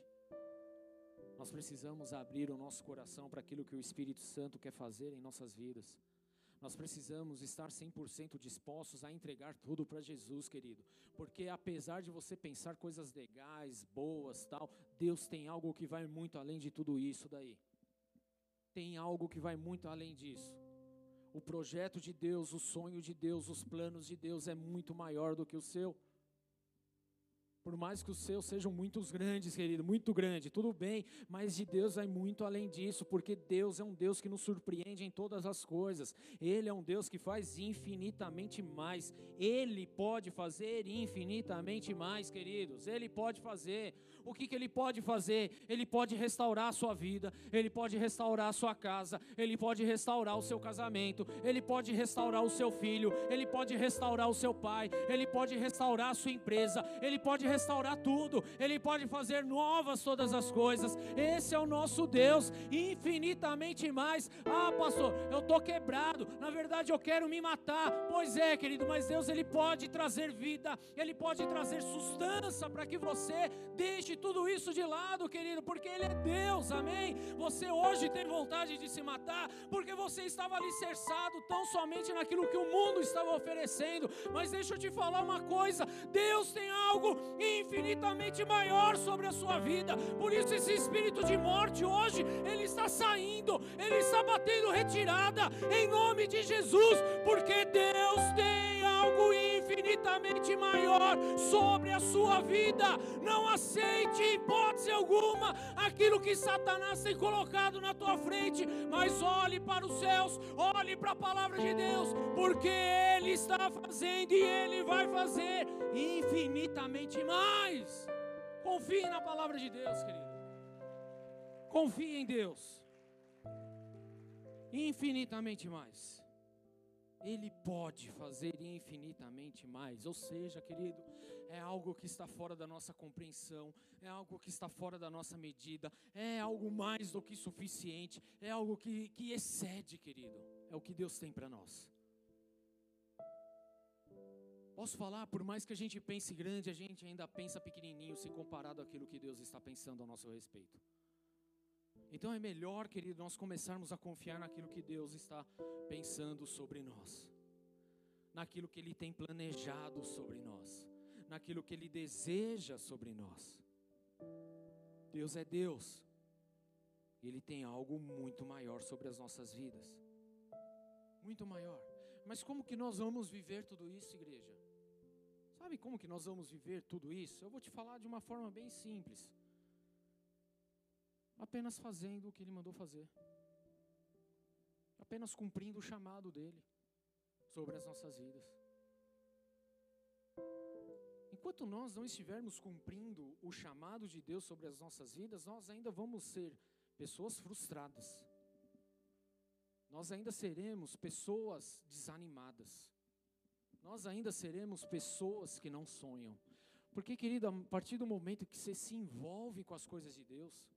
Nós precisamos abrir o nosso coração para aquilo que o Espírito Santo quer fazer em nossas vidas. Nós precisamos estar 100% dispostos a entregar tudo para Jesus, querido. Porque apesar de você pensar coisas legais, boas, tal, Deus tem algo que vai muito além de tudo isso daí tem algo que vai muito além disso. O projeto de Deus, o sonho de Deus, os planos de Deus é muito maior do que o seu. Por mais que os seus sejam muitos grandes, querido, muito grande, tudo bem, mas de Deus vai muito além disso, porque Deus é um Deus que nos surpreende em todas as coisas. Ele é um Deus que faz infinitamente mais. Ele pode fazer infinitamente mais, queridos. Ele pode fazer. O que, que ele pode fazer? Ele pode restaurar a sua vida, ele pode restaurar a sua casa, ele pode restaurar o seu casamento, ele pode restaurar o seu filho, ele pode restaurar o seu pai, ele pode restaurar a sua empresa, ele pode restaurar tudo, Ele pode fazer novas todas as coisas. Esse é o nosso Deus, infinitamente mais. Ah, pastor, eu estou quebrado, na verdade eu quero me matar. Pois é, querido, mas Deus Ele pode trazer vida, Ele pode trazer sustância para que você deixe tudo isso de lado, querido, porque Ele é Deus, amém? Você hoje tem vontade de se matar, porque você estava alicerçado tão somente naquilo que o mundo estava oferecendo. Mas deixa eu te falar uma coisa: Deus tem algo infinitamente maior sobre a sua vida. Por isso esse espírito de morte hoje, ele está saindo, ele está batendo retirada em nome de Jesus, porque Deus tem algo infinitamente maior sobre a sua vida. Não aceite em hipótese alguma aquilo que Satanás tem colocado na tua frente, mas olhe para os céus, olhe para a palavra de Deus, porque ele está fazendo e ele vai fazer infinitamente mais. Confie na palavra de Deus, querido. Confie em Deus. Infinitamente mais. Ele pode fazer infinitamente mais. Ou seja, querido, é algo que está fora da nossa compreensão, é algo que está fora da nossa medida, é algo mais do que suficiente, é algo que, que excede, querido. É o que Deus tem para nós. Posso falar, por mais que a gente pense grande, a gente ainda pensa pequenininho se comparado àquilo que Deus está pensando a nosso respeito. Então é melhor, querido, nós começarmos a confiar naquilo que Deus está pensando sobre nós, naquilo que Ele tem planejado sobre nós, naquilo que Ele deseja sobre nós. Deus é Deus, Ele tem algo muito maior sobre as nossas vidas, muito maior. Mas como que nós vamos viver tudo isso, igreja? Sabe como que nós vamos viver tudo isso? Eu vou te falar de uma forma bem simples. Apenas fazendo o que ele mandou fazer. Apenas cumprindo o chamado dele sobre as nossas vidas. Enquanto nós não estivermos cumprindo o chamado de Deus sobre as nossas vidas, nós ainda vamos ser pessoas frustradas. Nós ainda seremos pessoas desanimadas nós ainda seremos pessoas que não sonham. Porque, querido, a partir do momento que você se envolve com as coisas de Deus,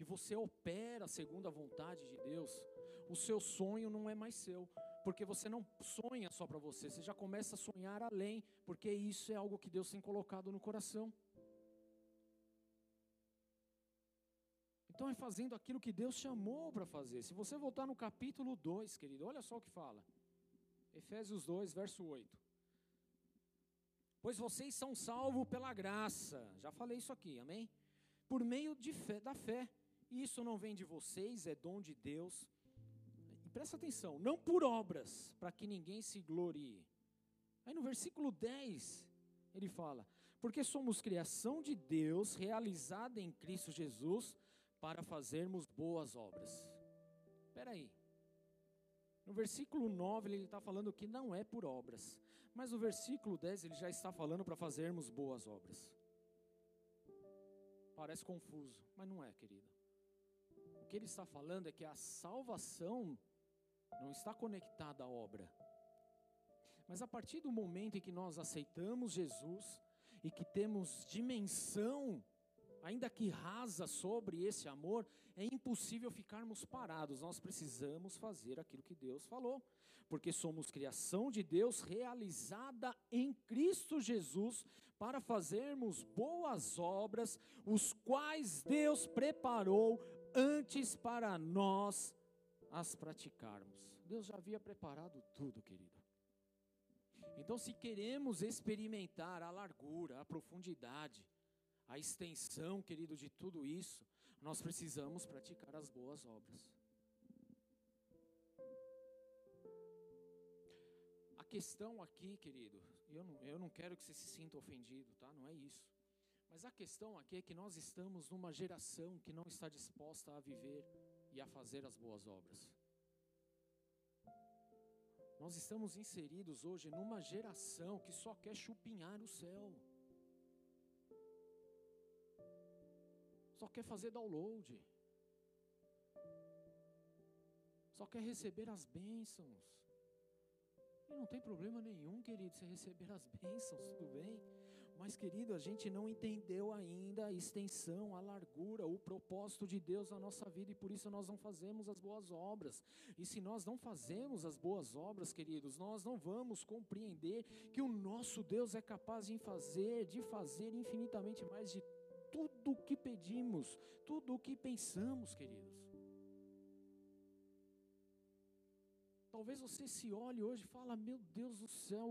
que você opera segundo a vontade de Deus, o seu sonho não é mais seu, porque você não sonha só para você, você já começa a sonhar além, porque isso é algo que Deus tem colocado no coração. Então é fazendo aquilo que Deus chamou para fazer. Se você voltar no capítulo 2, querido, olha só o que fala. Efésios 2, verso 8. Pois vocês são salvos pela graça. Já falei isso aqui, amém? Por meio de fé, da fé. Isso não vem de vocês, é dom de Deus. E presta atenção, não por obras, para que ninguém se glorie. Aí no versículo 10, ele fala: Porque somos criação de Deus, realizada em Cristo Jesus, para fazermos boas obras. Espera aí. No versículo 9, ele está falando que não é por obras, mas o versículo 10 ele já está falando para fazermos boas obras. Parece confuso, mas não é, querido. Que ele está falando é que a salvação não está conectada à obra. Mas a partir do momento em que nós aceitamos Jesus e que temos dimensão, ainda que rasa sobre esse amor, é impossível ficarmos parados. Nós precisamos fazer aquilo que Deus falou porque somos criação de Deus realizada em Cristo Jesus para fazermos boas obras, os quais Deus preparou antes para nós as praticarmos. Deus já havia preparado tudo, querido. Então, se queremos experimentar a largura, a profundidade, a extensão, querido, de tudo isso, nós precisamos praticar as boas obras. questão aqui, querido, eu não, eu não quero que você se sinta ofendido, tá? Não é isso. Mas a questão aqui é que nós estamos numa geração que não está disposta a viver e a fazer as boas obras. Nós estamos inseridos hoje numa geração que só quer chupinhar o céu. Só quer fazer download. Só quer receber as bênçãos. E não tem problema nenhum, querido, você receber as bênçãos, tudo bem. Mas, querido, a gente não entendeu ainda a extensão, a largura, o propósito de Deus na nossa vida e por isso nós não fazemos as boas obras. E se nós não fazemos as boas obras, queridos, nós não vamos compreender que o nosso Deus é capaz de fazer, de fazer infinitamente mais de tudo o que pedimos, tudo o que pensamos, queridos. Talvez você se olhe hoje e fala: "Meu Deus do céu,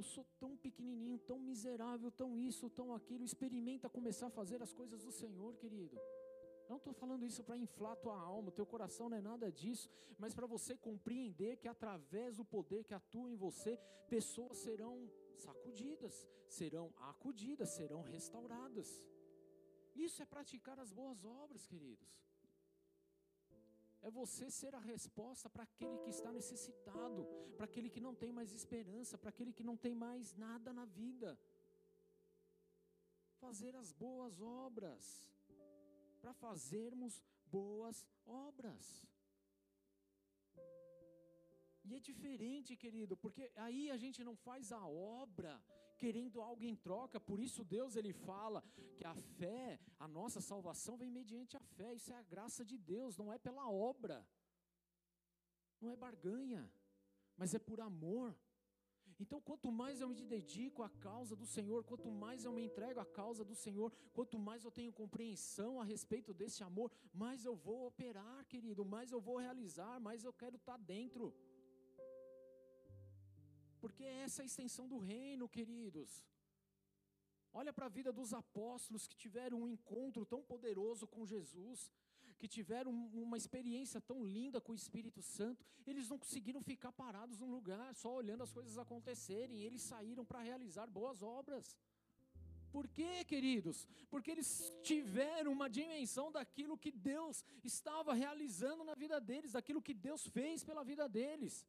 eu sou tão pequenininho, tão miserável, tão isso, tão aquilo. Experimenta começar a fazer as coisas do Senhor, querido. Eu não estou falando isso para inflar tua alma, teu coração não é nada disso, mas para você compreender que através do poder que atua em você, pessoas serão sacudidas, serão acudidas, serão restauradas. Isso é praticar as boas obras, queridos é você ser a resposta para aquele que está necessitado, para aquele que não tem mais esperança, para aquele que não tem mais nada na vida. Fazer as boas obras, para fazermos boas obras. E é diferente, querido, porque aí a gente não faz a obra querendo algo em troca, por isso Deus ele fala que a fé, a nossa salvação vem mediante a fé, isso é a graça de Deus, não é pela obra, não é barganha, mas é por amor. Então, quanto mais eu me dedico à causa do Senhor, quanto mais eu me entrego à causa do Senhor, quanto mais eu tenho compreensão a respeito desse amor, mais eu vou operar, querido, mais eu vou realizar, mais eu quero estar dentro porque é essa a extensão do reino, queridos. Olha para a vida dos apóstolos que tiveram um encontro tão poderoso com Jesus, que tiveram uma experiência tão linda com o Espírito Santo, eles não conseguiram ficar parados num lugar só olhando as coisas acontecerem, eles saíram para realizar boas obras. Por quê, queridos? Porque eles tiveram uma dimensão daquilo que Deus estava realizando na vida deles, daquilo que Deus fez pela vida deles.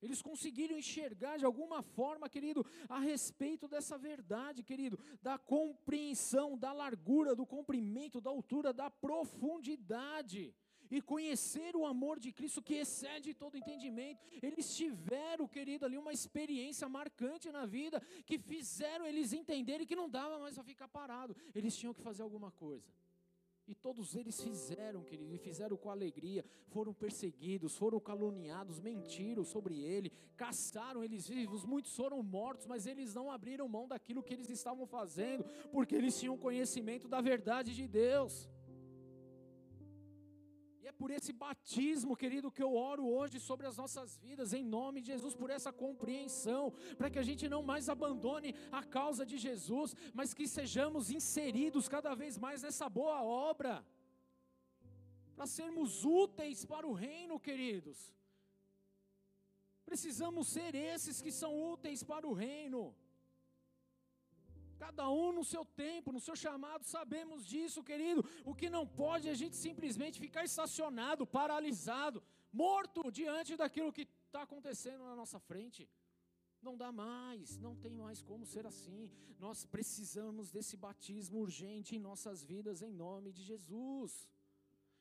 Eles conseguiram enxergar de alguma forma, querido, a respeito dessa verdade, querido, da compreensão, da largura, do comprimento, da altura, da profundidade. E conhecer o amor de Cristo que excede todo entendimento. Eles tiveram, querido, ali uma experiência marcante na vida que fizeram eles entenderem que não dava mais para ficar parado. Eles tinham que fazer alguma coisa. E todos eles fizeram, querido, e fizeram com alegria. Foram perseguidos, foram caluniados, mentiram sobre ele, caçaram eles vivos. Muitos foram mortos, mas eles não abriram mão daquilo que eles estavam fazendo, porque eles tinham conhecimento da verdade de Deus é por esse batismo, querido, que eu oro hoje sobre as nossas vidas, em nome de Jesus, por essa compreensão, para que a gente não mais abandone a causa de Jesus, mas que sejamos inseridos cada vez mais nessa boa obra, para sermos úteis para o reino, queridos. Precisamos ser esses que são úteis para o reino. Cada um no seu tempo, no seu chamado, sabemos disso, querido. O que não pode é a gente simplesmente ficar estacionado, paralisado, morto diante daquilo que está acontecendo na nossa frente. Não dá mais, não tem mais como ser assim. Nós precisamos desse batismo urgente em nossas vidas, em nome de Jesus,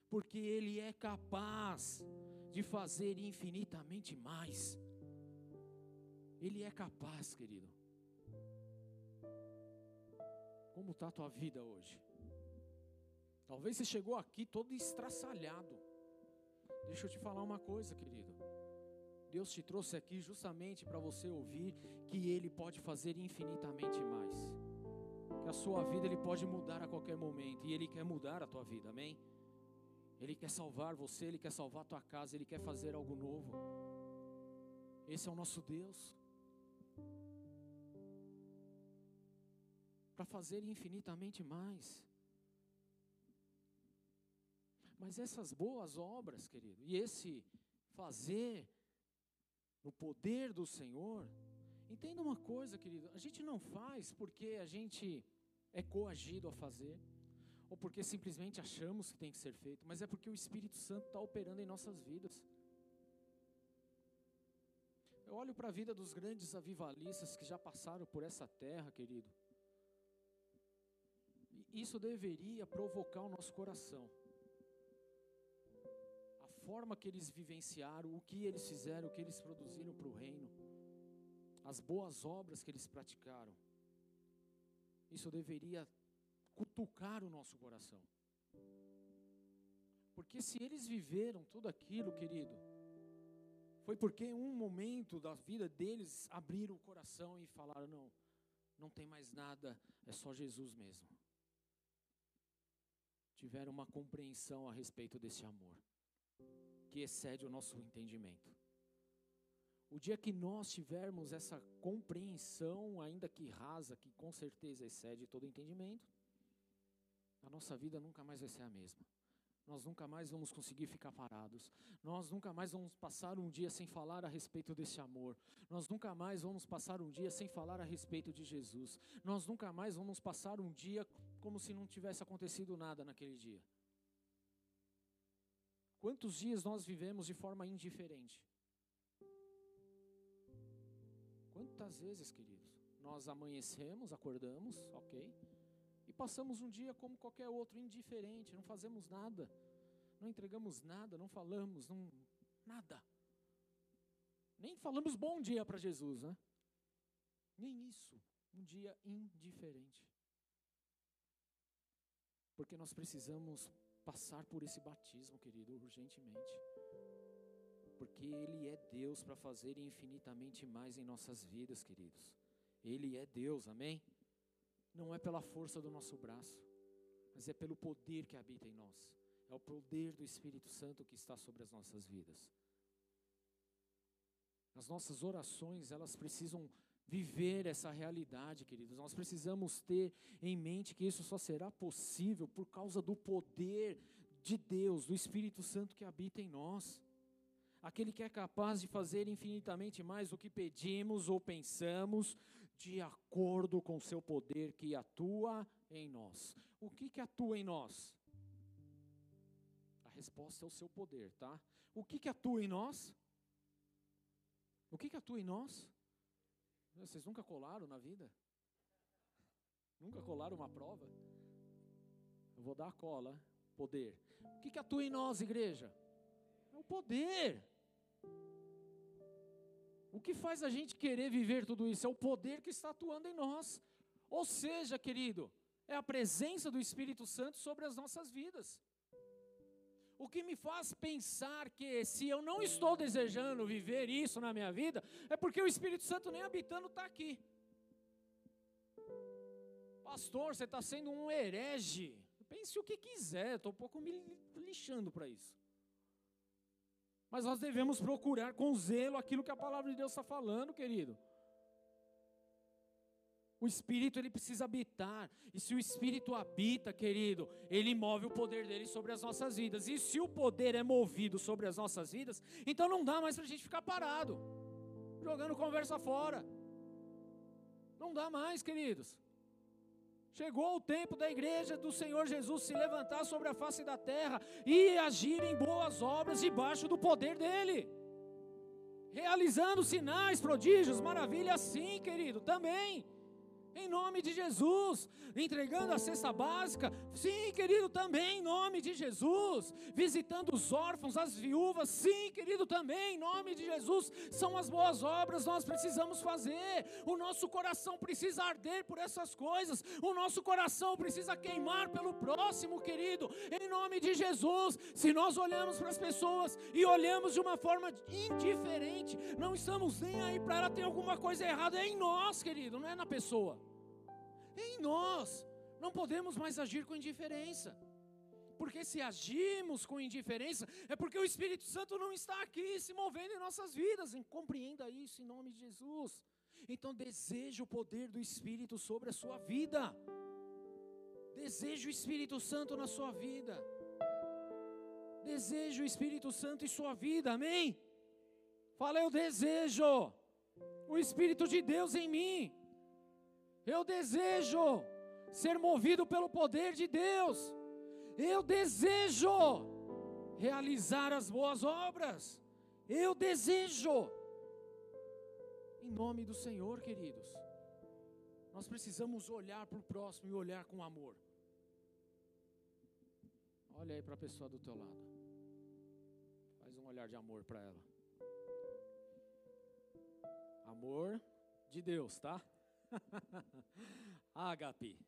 porque Ele é capaz de fazer infinitamente mais. Ele é capaz, querido. Como está a tua vida hoje? Talvez você chegou aqui todo estraçalhado. Deixa eu te falar uma coisa, querido. Deus te trouxe aqui justamente para você ouvir que Ele pode fazer infinitamente mais. Que a sua vida Ele pode mudar a qualquer momento. E Ele quer mudar a tua vida, amém? Ele quer salvar você, Ele quer salvar a tua casa, Ele quer fazer algo novo. Esse é o nosso Deus. Para fazer infinitamente mais. Mas essas boas obras, querido, e esse fazer no poder do Senhor, entenda uma coisa, querido, a gente não faz porque a gente é coagido a fazer, ou porque simplesmente achamos que tem que ser feito, mas é porque o Espírito Santo está operando em nossas vidas. Eu olho para a vida dos grandes avivalistas que já passaram por essa terra, querido. Isso deveria provocar o nosso coração. A forma que eles vivenciaram, o que eles fizeram, o que eles produziram para o reino, as boas obras que eles praticaram. Isso deveria cutucar o nosso coração. Porque se eles viveram tudo aquilo, querido, foi porque em um momento da vida deles abriram o coração e falaram: não, não tem mais nada, é só Jesus mesmo. Tiveram uma compreensão a respeito desse amor, que excede o nosso entendimento. O dia que nós tivermos essa compreensão, ainda que rasa, que com certeza excede todo entendimento, a nossa vida nunca mais vai ser a mesma nós nunca mais vamos conseguir ficar parados. Nós nunca mais vamos passar um dia sem falar a respeito desse amor. Nós nunca mais vamos passar um dia sem falar a respeito de Jesus. Nós nunca mais vamos passar um dia como se não tivesse acontecido nada naquele dia. Quantos dias nós vivemos de forma indiferente? Quantas vezes, queridos, nós amanhecemos, acordamos, ok? E passamos um dia como qualquer outro, indiferente, não fazemos nada, não entregamos nada, não falamos, não, nada. Nem falamos bom dia para Jesus, né? Nem isso. Um dia indiferente. Porque nós precisamos passar por esse batismo, querido, urgentemente. Porque Ele é Deus para fazer infinitamente mais em nossas vidas, queridos. Ele é Deus, amém? não é pela força do nosso braço, mas é pelo poder que habita em nós. É o poder do Espírito Santo que está sobre as nossas vidas. As nossas orações, elas precisam viver essa realidade, queridos. Nós precisamos ter em mente que isso só será possível por causa do poder de Deus, do Espírito Santo que habita em nós. Aquele que é capaz de fazer infinitamente mais do que pedimos ou pensamos, de acordo com o seu poder que atua em nós. O que que atua em nós? A resposta é o seu poder, tá? O que que atua em nós? O que que atua em nós? Vocês nunca colaram na vida? Nunca colaram uma prova? Eu vou dar a cola, poder. O que que atua em nós, igreja? É o poder. O que faz a gente querer viver tudo isso? É o poder que está atuando em nós. Ou seja, querido, é a presença do Espírito Santo sobre as nossas vidas. O que me faz pensar que se eu não estou desejando viver isso na minha vida, é porque o Espírito Santo nem habitando está aqui. Pastor, você está sendo um herege. Pense o que quiser, estou um pouco me lixando para isso. Mas nós devemos procurar com zelo aquilo que a palavra de Deus está falando, querido. O Espírito ele precisa habitar, e se o Espírito habita, querido, ele move o poder dele sobre as nossas vidas. E se o poder é movido sobre as nossas vidas, então não dá mais para a gente ficar parado, jogando conversa fora. Não dá mais, queridos. Chegou o tempo da igreja do Senhor Jesus se levantar sobre a face da terra e agir em boas obras debaixo do poder dele. Realizando sinais, prodígios, maravilhas, sim, querido, também em nome de Jesus. Entregando a cesta básica, sim, querido, também em nome de Jesus. Visitando os órfãos, as viúvas, sim, querido, também em nome de Jesus. São as boas obras nós precisamos fazer. O nosso coração precisa arder por essas coisas. O nosso coração precisa queimar pelo próximo, querido, em nome de Jesus. Se nós olhamos para as pessoas e olhamos de uma forma indiferente, não estamos nem aí para ela ter alguma coisa errada, é em nós, querido, não é na pessoa em nós. Não podemos mais agir com indiferença. Porque se agimos com indiferença, é porque o Espírito Santo não está aqui se movendo em nossas vidas. Compreenda isso em nome de Jesus. Então deseje o poder do Espírito sobre a sua vida. Deseje o Espírito Santo na sua vida. Deseje o Espírito Santo em sua vida, amém? Fala, eu desejo o Espírito de Deus em mim. Eu desejo ser movido pelo poder de Deus. Eu desejo realizar as boas obras. Eu desejo. Em nome do Senhor, queridos. Nós precisamos olhar para o próximo e olhar com amor. Olha aí para a pessoa do teu lado. Faz um olhar de amor para ela. Amor de Deus, tá? Agape.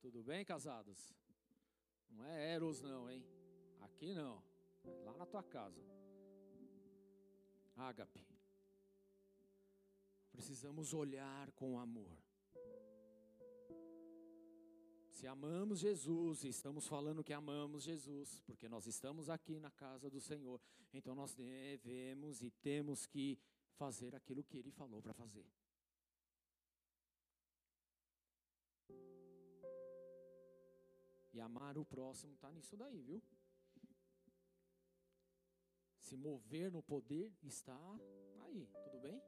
Tudo bem, casados? Não é Eros, não, hein? Aqui não. É lá na tua casa. Agape. Precisamos olhar com amor. Se amamos Jesus e estamos falando que amamos Jesus, porque nós estamos aqui na casa do Senhor, então nós devemos e temos que fazer aquilo que Ele falou para fazer. E amar o próximo está nisso daí, viu? Se mover no poder está aí, tudo bem?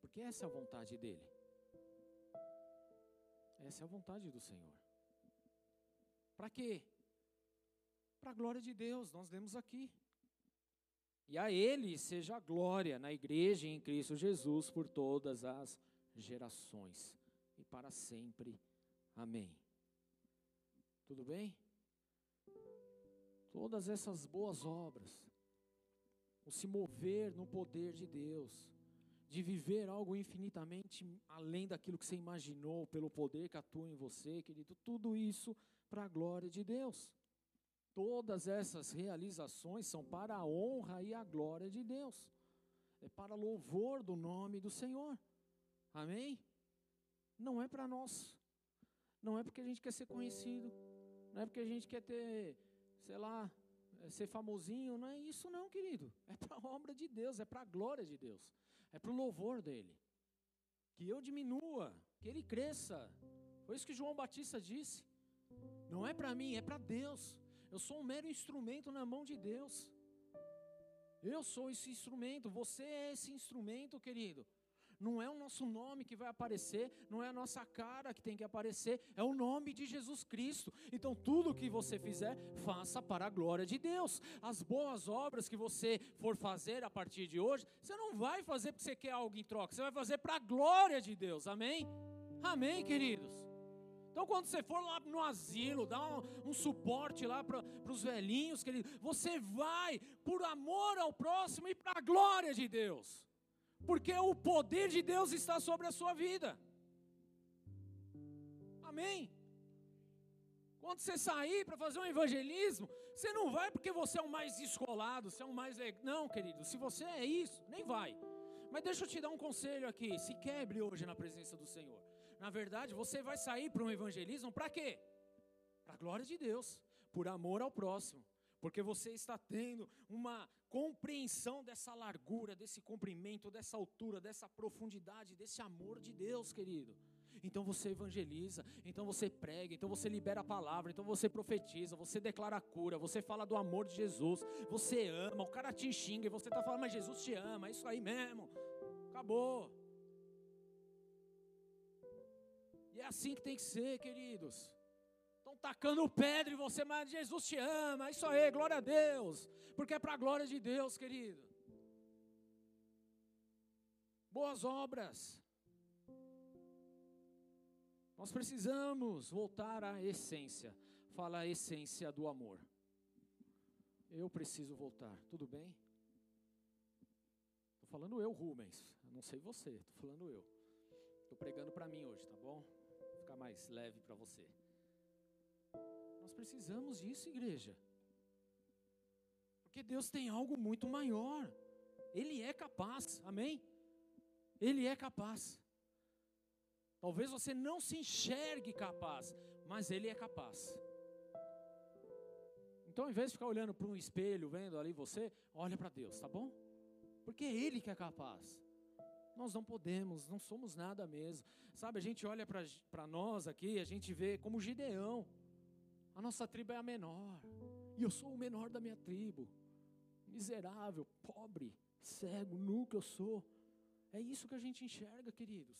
Porque essa é a vontade dele. Essa é a vontade do Senhor. Para quê? Para a glória de Deus, nós lemos aqui. E a Ele seja a glória na igreja em Cristo Jesus por todas as gerações e para sempre. Amém. Tudo bem? Todas essas boas obras, o se mover no poder de Deus, de viver algo infinitamente além daquilo que você imaginou, pelo poder que atua em você, querido, tudo isso para a glória de Deus. Todas essas realizações são para a honra e a glória de Deus, é para louvor do nome do Senhor, amém? Não é para nós, não é porque a gente quer ser conhecido, não é porque a gente quer ter, sei lá, é, ser famosinho, não é isso não, querido, é para a obra de Deus, é para a glória de Deus é para o louvor dele. Que eu diminua, que ele cresça. Foi isso que João Batista disse. Não é para mim, é para Deus. Eu sou um mero instrumento na mão de Deus. Eu sou esse instrumento, você é esse instrumento, querido. Não é o nosso nome que vai aparecer, não é a nossa cara que tem que aparecer, é o nome de Jesus Cristo. Então, tudo que você fizer, faça para a glória de Deus. As boas obras que você for fazer a partir de hoje, você não vai fazer porque você quer algo em troca, você vai fazer para a glória de Deus. Amém? Amém, queridos. Então, quando você for lá no asilo, dar um, um suporte lá para os velhinhos, querido, você vai por amor ao próximo e para a glória de Deus porque o poder de Deus está sobre a sua vida. Amém? Quando você sair para fazer um evangelismo, você não vai porque você é o mais descolado, você é o mais. Não, querido, se você é isso, nem vai. Mas deixa eu te dar um conselho aqui: se quebre hoje na presença do Senhor. Na verdade, você vai sair para um evangelismo para quê? Para a glória de Deus, por amor ao próximo porque você está tendo uma compreensão dessa largura, desse comprimento, dessa altura, dessa profundidade, desse amor de Deus, querido. Então você evangeliza, então você prega, então você libera a palavra, então você profetiza, você declara a cura, você fala do amor de Jesus, você ama, o cara te xinga e você está falando, mas Jesus te ama, é isso aí mesmo, acabou. E é assim que tem que ser, queridos tacando pedra e você, mas Jesus te ama, é isso aí, glória a Deus, porque é para a glória de Deus, querido. Boas obras. Nós precisamos voltar à essência. Fala a essência do amor. Eu preciso voltar, tudo bem? Estou falando eu, Rubens. Não sei você, estou falando eu. Estou pregando para mim hoje, tá bom? Vou ficar mais leve para você. Nós precisamos disso, igreja. Porque Deus tem algo muito maior. Ele é capaz, amém? Ele é capaz. Talvez você não se enxergue capaz, mas Ele é capaz. Então, ao invés de ficar olhando para um espelho, vendo ali você, olha para Deus, tá bom? Porque é Ele que é capaz. Nós não podemos, não somos nada mesmo. Sabe, a gente olha para nós aqui, a gente vê como Gideão. A nossa tribo é a menor. E eu sou o menor da minha tribo. Miserável, pobre, cego, nu que eu sou. É isso que a gente enxerga, queridos.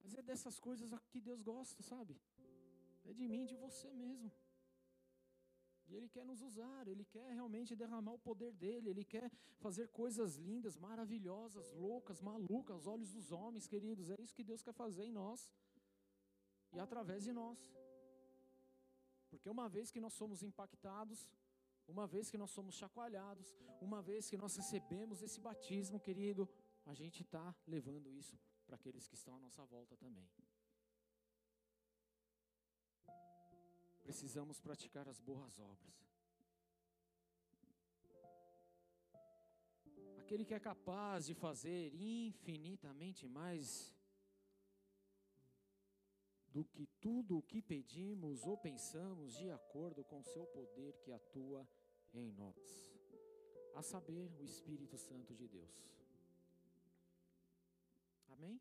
Mas é dessas coisas que Deus gosta, sabe? É de mim, de você mesmo. E Ele quer nos usar, Ele quer realmente derramar o poder dEle, Ele quer fazer coisas lindas, maravilhosas, loucas, malucas, aos olhos dos homens, queridos. É isso que Deus quer fazer em nós e através de nós. Porque uma vez que nós somos impactados, uma vez que nós somos chacoalhados, uma vez que nós recebemos esse batismo, querido, a gente está levando isso para aqueles que estão à nossa volta também. Precisamos praticar as boas obras. Aquele que é capaz de fazer infinitamente mais do que tudo o que pedimos ou pensamos, de acordo com o seu poder que atua em nós, a saber, o Espírito Santo de Deus. Amém?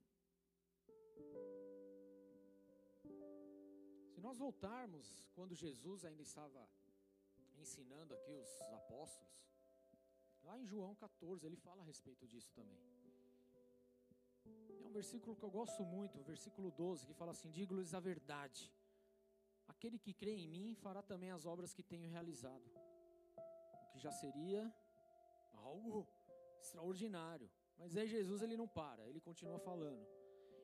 Se nós voltarmos quando Jesus ainda estava ensinando aqui os apóstolos, lá em João 14, ele fala a respeito disso também. É um versículo que eu gosto muito, o versículo 12, que fala assim: Digo-lhes a verdade. Aquele que crê em mim fará também as obras que tenho realizado. O que já seria algo extraordinário. Mas aí Jesus ele não para, ele continua falando.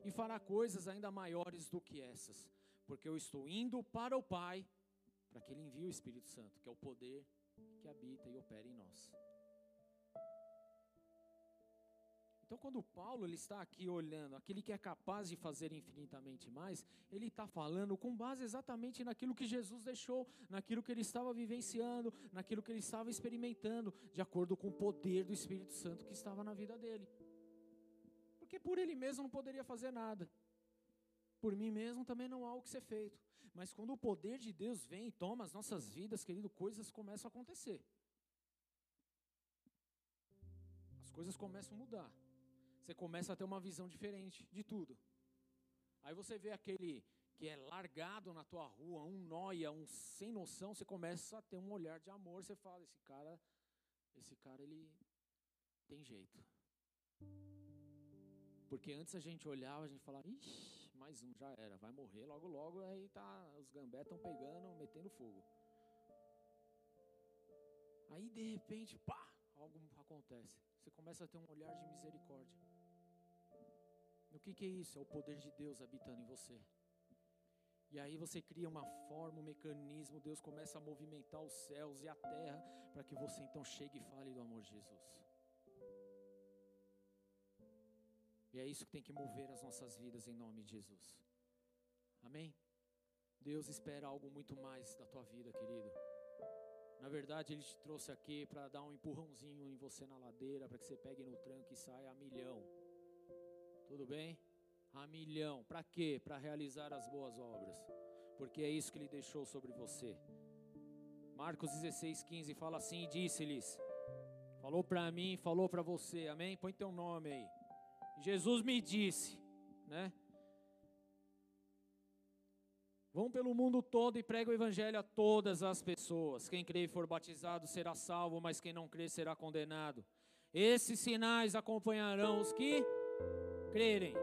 E fará coisas ainda maiores do que essas, porque eu estou indo para o Pai, para que ele envie o Espírito Santo, que é o poder que habita e opera em nós. Então, quando Paulo ele está aqui olhando, aquele que é capaz de fazer infinitamente mais, ele está falando com base exatamente naquilo que Jesus deixou, naquilo que ele estava vivenciando, naquilo que ele estava experimentando, de acordo com o poder do Espírito Santo que estava na vida dele. Porque por ele mesmo não poderia fazer nada. Por mim mesmo também não há o que ser feito. Mas quando o poder de Deus vem e toma as nossas vidas, querido, coisas começam a acontecer. As coisas começam a mudar você começa a ter uma visão diferente de tudo. Aí você vê aquele que é largado na tua rua, um noia, um sem noção, você começa a ter um olhar de amor, você fala, esse cara, esse cara ele tem jeito. Porque antes a gente olhava, a gente falava, ixi, mais um, já era, vai morrer logo logo, aí tá, os gambé estão pegando, metendo fogo. Aí de repente, pá, algo acontece. Você começa a ter um olhar de misericórdia. O que, que é isso? É o poder de Deus habitando em você. E aí você cria uma forma, um mecanismo, Deus começa a movimentar os céus e a terra para que você então chegue e fale do amor de Jesus. E é isso que tem que mover as nossas vidas em nome de Jesus. Amém? Deus espera algo muito mais da tua vida, querido. Na verdade, Ele te trouxe aqui para dar um empurrãozinho em você na ladeira, para que você pegue no tranco e saia a milhão. Tudo bem? A milhão. Para quê? Para realizar as boas obras. Porque é isso que ele deixou sobre você. Marcos 16, 15 fala assim: disse-lhes, falou para mim, falou para você, amém? Põe teu nome aí. Jesus me disse, né? Vão pelo mundo todo e pregam o evangelho a todas as pessoas. Quem crê e for batizado será salvo, mas quem não crê será condenado. Esses sinais acompanharão os que crerem.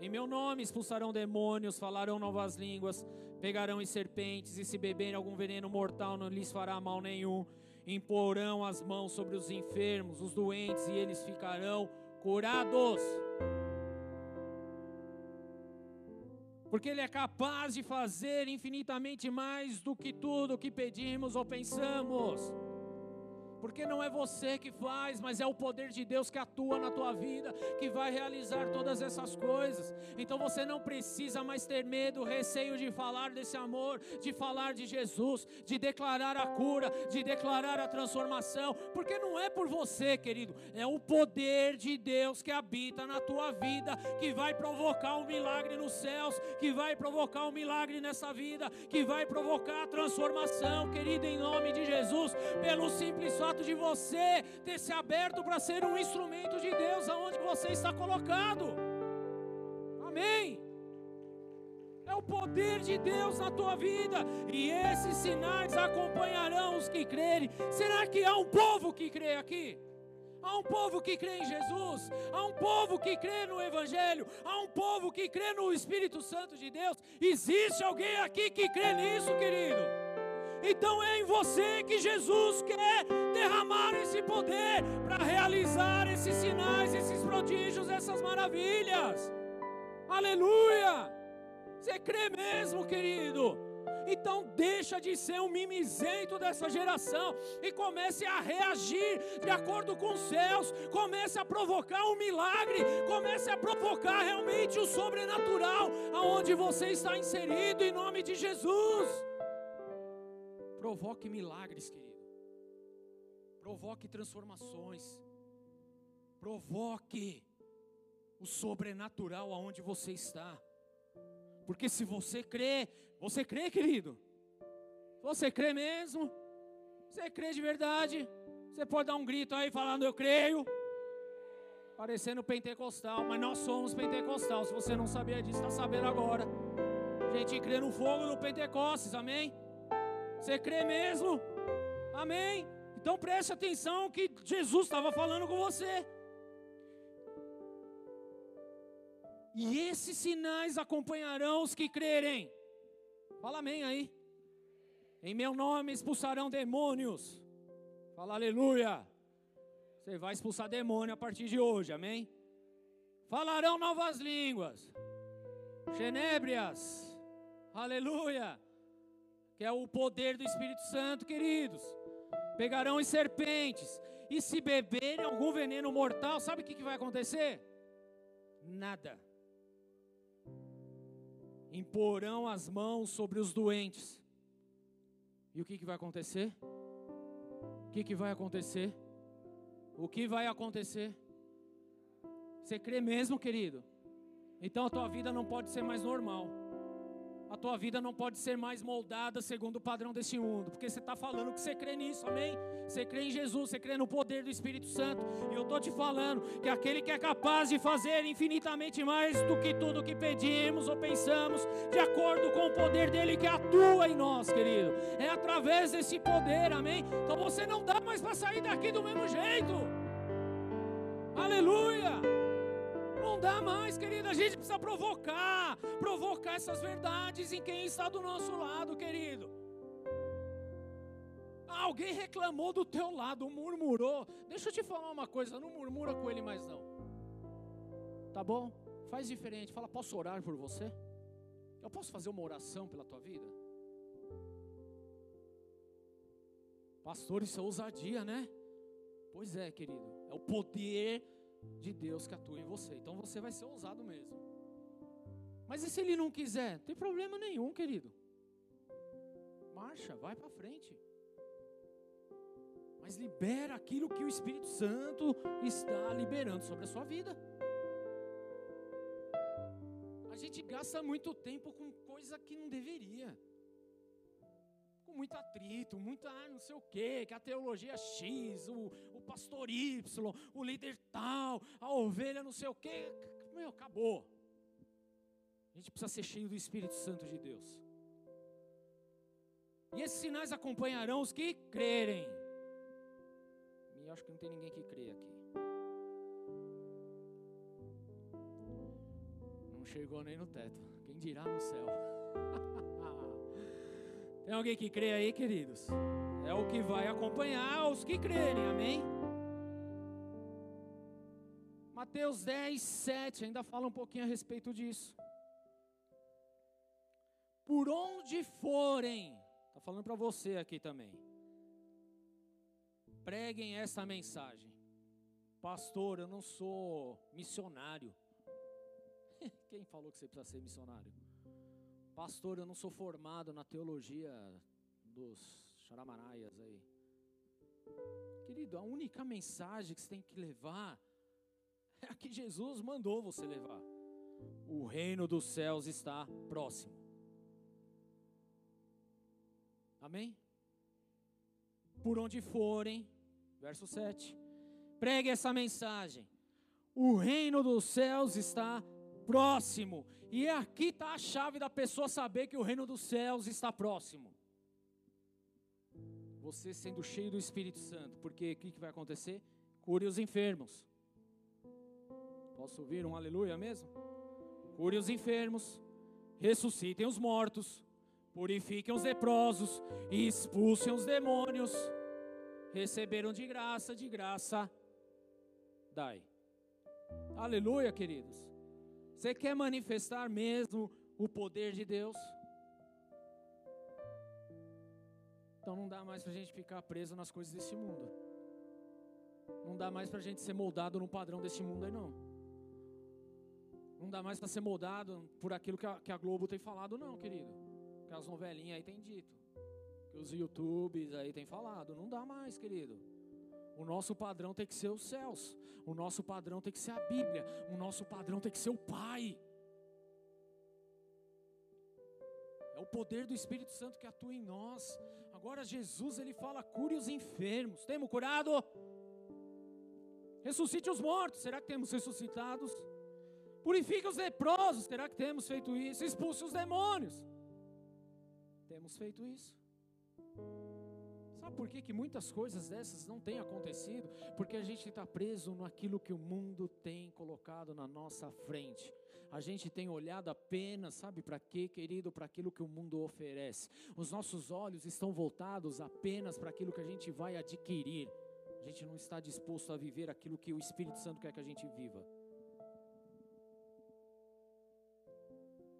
Em meu nome expulsarão demônios, falarão novas línguas, pegarão em serpentes, e se beberem algum veneno mortal não lhes fará mal nenhum. Imporão as mãos sobre os enfermos, os doentes, e eles ficarão curados. Porque Ele é capaz de fazer infinitamente mais do que tudo que pedimos ou pensamos. Porque não é você que faz, mas é o poder de Deus que atua na tua vida, que vai realizar todas essas coisas. Então você não precisa mais ter medo, receio de falar desse amor, de falar de Jesus, de declarar a cura, de declarar a transformação, porque não é por você, querido, é o poder de Deus que habita na tua vida, que vai provocar um milagre nos céus, que vai provocar um milagre nessa vida, que vai provocar a transformação, querido, em nome de Jesus, pelo simples fato fato de você ter se aberto para ser um instrumento de Deus aonde você está colocado. Amém. É o poder de Deus na tua vida, e esses sinais acompanharão os que crerem. Será que há um povo que crê aqui? Há um povo que crê em Jesus, há um povo que crê no Evangelho, há um povo que crê no Espírito Santo de Deus. Existe alguém aqui que crê nisso, querido? Então é em você que Jesus quer derramar esse poder para realizar esses sinais, esses prodígios, essas maravilhas. Aleluia! Você crê mesmo, querido? Então deixa de ser um mimizento dessa geração e comece a reagir de acordo com os céus, comece a provocar um milagre, comece a provocar realmente o sobrenatural aonde você está inserido em nome de Jesus. Provoque milagres, querido. Provoque transformações. Provoque o sobrenatural aonde você está. Porque se você crê, você crê, querido? Você crê mesmo? Você crê de verdade? Você pode dar um grito aí falando eu creio. Parecendo pentecostal, mas nós somos pentecostal. Se você não sabia disso, está sabendo agora. A gente crê no fogo do Pentecostes, amém? Você crê mesmo? Amém? Então preste atenção que Jesus estava falando com você. E esses sinais acompanharão os que crerem. Fala amém aí. Em meu nome expulsarão demônios. Fala aleluia. Você vai expulsar demônio a partir de hoje, amém? Falarão novas línguas. Genébrias. Aleluia. Que é o poder do Espírito Santo, queridos. Pegarão as serpentes. E se beberem algum veneno mortal, sabe o que, que vai acontecer? Nada imporão as mãos sobre os doentes. E o que, que vai acontecer? O que, que vai acontecer? O que vai acontecer? Você crê mesmo, querido? Então a tua vida não pode ser mais normal a tua vida não pode ser mais moldada segundo o padrão desse mundo, porque você está falando que você crê nisso, amém? Você crê em Jesus, você crê no poder do Espírito Santo, e eu estou te falando que aquele que é capaz de fazer infinitamente mais do que tudo que pedimos ou pensamos, de acordo com o poder dele que atua em nós, querido, é através desse poder, amém? Então você não dá mais para sair daqui do mesmo jeito, aleluia! Não dá mais, querido. A gente precisa provocar, provocar essas verdades em quem está do nosso lado, querido. Alguém reclamou do teu lado, murmurou. Deixa eu te falar uma coisa, não murmura com ele mais não. Tá bom? Faz diferente. Fala, posso orar por você? Eu posso fazer uma oração pela tua vida? Pastor, isso é ousadia, né? Pois é, querido. É o poder de Deus que atua em você. Então você vai ser ousado mesmo. Mas e se ele não quiser? Não tem problema nenhum, querido. Marcha, vai para frente. Mas libera aquilo que o Espírito Santo está liberando sobre a sua vida. A gente gasta muito tempo com coisa que não deveria muito atrito, muita ah, não sei o quê, que a teologia X, o, o pastor Y, o líder tal, a ovelha não sei o quê. Meu, acabou. A gente precisa ser cheio do Espírito Santo de Deus. E esses sinais acompanharão os que crerem. E acho que não tem ninguém que crê aqui. Não chegou nem no teto. Quem dirá no céu? Tem alguém que crê aí, queridos? É o que vai acompanhar os que crerem, amém? Mateus 10, 7 ainda fala um pouquinho a respeito disso. Por onde forem, está falando para você aqui também. Preguem essa mensagem. Pastor, eu não sou missionário. Quem falou que você precisa ser missionário? Pastor, eu não sou formado na teologia dos charamaraias aí. Querido, a única mensagem que você tem que levar é a que Jesus mandou você levar. O reino dos céus está próximo. Amém? Por onde forem, verso 7. Pregue essa mensagem. O reino dos céus está próximo. E aqui está a chave da pessoa saber que o reino dos céus está próximo. Você sendo cheio do Espírito Santo, porque o que, que vai acontecer? Cure os enfermos. Posso ouvir um aleluia mesmo? Cure os enfermos, ressuscitem os mortos, purifiquem os leprosos e expulsem os demônios. Receberam de graça, de graça, dai. Aleluia, queridos. Você quer manifestar mesmo o poder de Deus? Então não dá mais para a gente ficar preso nas coisas desse mundo. Não dá mais para a gente ser moldado no padrão desse mundo aí não. Não dá mais para ser moldado por aquilo que a, que a Globo tem falado não, querido. Que as novelinhas aí tem dito. Que os YouTubes aí tem falado. Não dá mais, querido. O nosso padrão tem que ser os céus. O nosso padrão tem que ser a Bíblia. O nosso padrão tem que ser o Pai. É o poder do Espírito Santo que atua em nós. Agora Jesus ele fala: cure os enfermos. Temos curado? Ressuscite os mortos. Será que temos ressuscitados? Purifique os leprosos. Será que temos feito isso? Expulse os demônios. Temos feito isso. Sabe por que, que muitas coisas dessas não têm acontecido? Porque a gente está preso naquilo que o mundo tem colocado na nossa frente. A gente tem olhado apenas, sabe para quê, querido? Para aquilo que o mundo oferece. Os nossos olhos estão voltados apenas para aquilo que a gente vai adquirir. A gente não está disposto a viver aquilo que o Espírito Santo quer que a gente viva.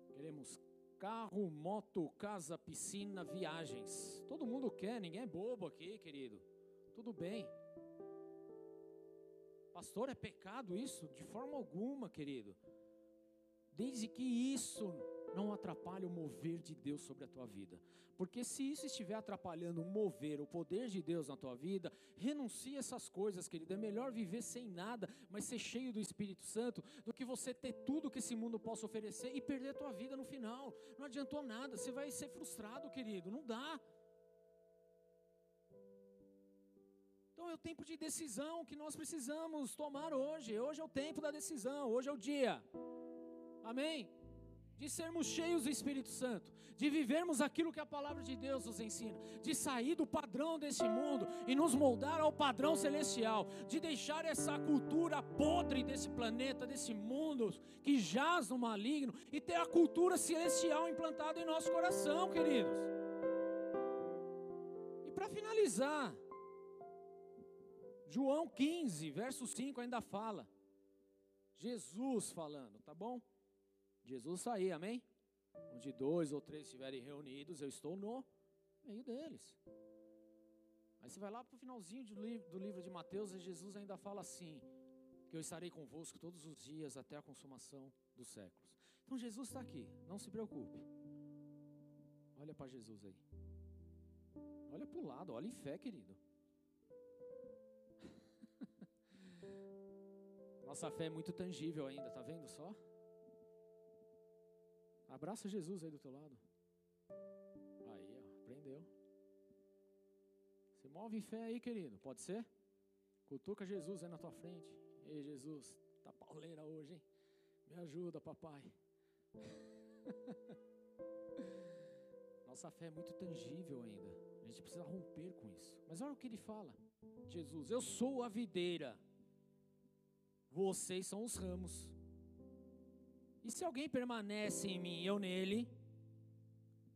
Queremos carro, moto, casa, piscina, viagens. Todo mundo quer, ninguém é bobo aqui, querido. Tudo bem. Pastor, é pecado isso? De forma alguma, querido. Desde que isso não atrapalhe o mover de Deus sobre a tua vida. Porque se isso estiver atrapalhando o mover, o poder de Deus na tua vida, renuncie essas coisas, querido. É melhor viver sem nada, mas ser cheio do Espírito Santo, do que você ter tudo que esse mundo possa oferecer e perder a tua vida no final. Não adiantou nada, você vai ser frustrado, querido. Não dá. Então é o tempo de decisão que nós precisamos tomar hoje. Hoje é o tempo da decisão, hoje é o dia. Amém? De sermos cheios do Espírito Santo, de vivermos aquilo que a palavra de Deus nos ensina, de sair do padrão desse mundo e nos moldar ao padrão celestial, de deixar essa cultura podre desse planeta, desse mundo que jaz no maligno e ter a cultura celestial implantada em nosso coração, queridos. E para finalizar, João 15, verso 5 ainda fala, Jesus falando, tá bom? Jesus sair, amém? Onde dois ou três estiverem reunidos, eu estou no meio deles. Aí você vai lá para o finalzinho do livro, do livro de Mateus e Jesus ainda fala assim: que eu estarei convosco todos os dias até a consumação dos séculos. Então Jesus está aqui, não se preocupe. Olha para Jesus aí. Olha para o lado, olha em fé, querido. Nossa fé é muito tangível ainda, tá vendo só? Abraça Jesus aí do teu lado. Aí, ó, aprendeu. Se move em fé aí, querido. Pode ser? Cutuca Jesus aí na tua frente. Ei, Jesus, tá pauleira hoje, hein? Me ajuda, papai. Nossa fé é muito tangível ainda. A gente precisa romper com isso. Mas olha o que ele fala. Jesus, eu sou a videira. Vocês são os ramos. E se alguém permanece em mim e eu nele,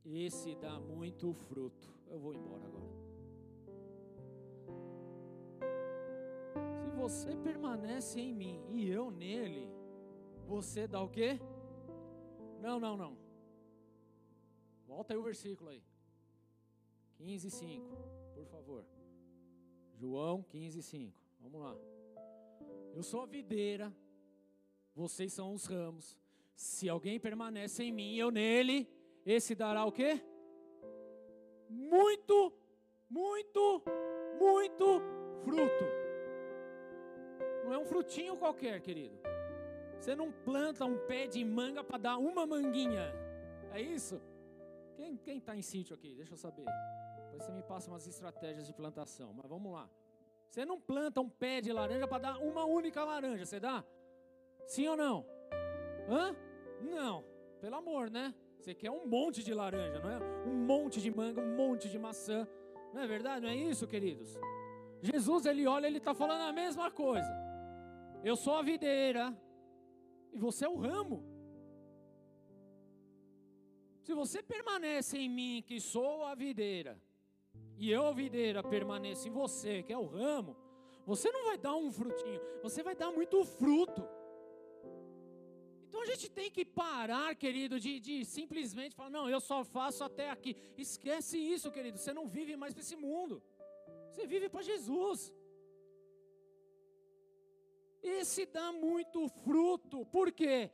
esse dá muito fruto. Eu vou embora agora. Se você permanece em mim e eu nele, você dá o quê? Não, não, não. Volta aí o versículo aí. 15, 5, por favor. João 15, 5. Vamos lá. Eu sou a videira, vocês são os ramos. Se alguém permanece em mim e eu nele, esse dará o quê? Muito, muito, muito fruto. Não é um frutinho qualquer, querido. Você não planta um pé de manga para dar uma manguinha. É isso? Quem está em sítio aqui? Deixa eu saber. Depois você me passa umas estratégias de plantação. Mas vamos lá. Você não planta um pé de laranja para dar uma única laranja. Você dá? Sim ou não? Hã? Não, pelo amor, né? Você quer um monte de laranja, não é? Um monte de manga, um monte de maçã. Não é verdade? Não é isso, queridos? Jesus, ele olha, ele está falando a mesma coisa. Eu sou a videira e você é o ramo. Se você permanece em mim, que sou a videira, e eu, a videira, permaneço em você, que é o ramo, você não vai dar um frutinho, você vai dar muito fruto. Então a gente tem que parar, querido, de, de simplesmente falar, não, eu só faço até aqui. Esquece isso, querido. Você não vive mais para esse mundo. Você vive para Jesus. Esse dá muito fruto. Por quê?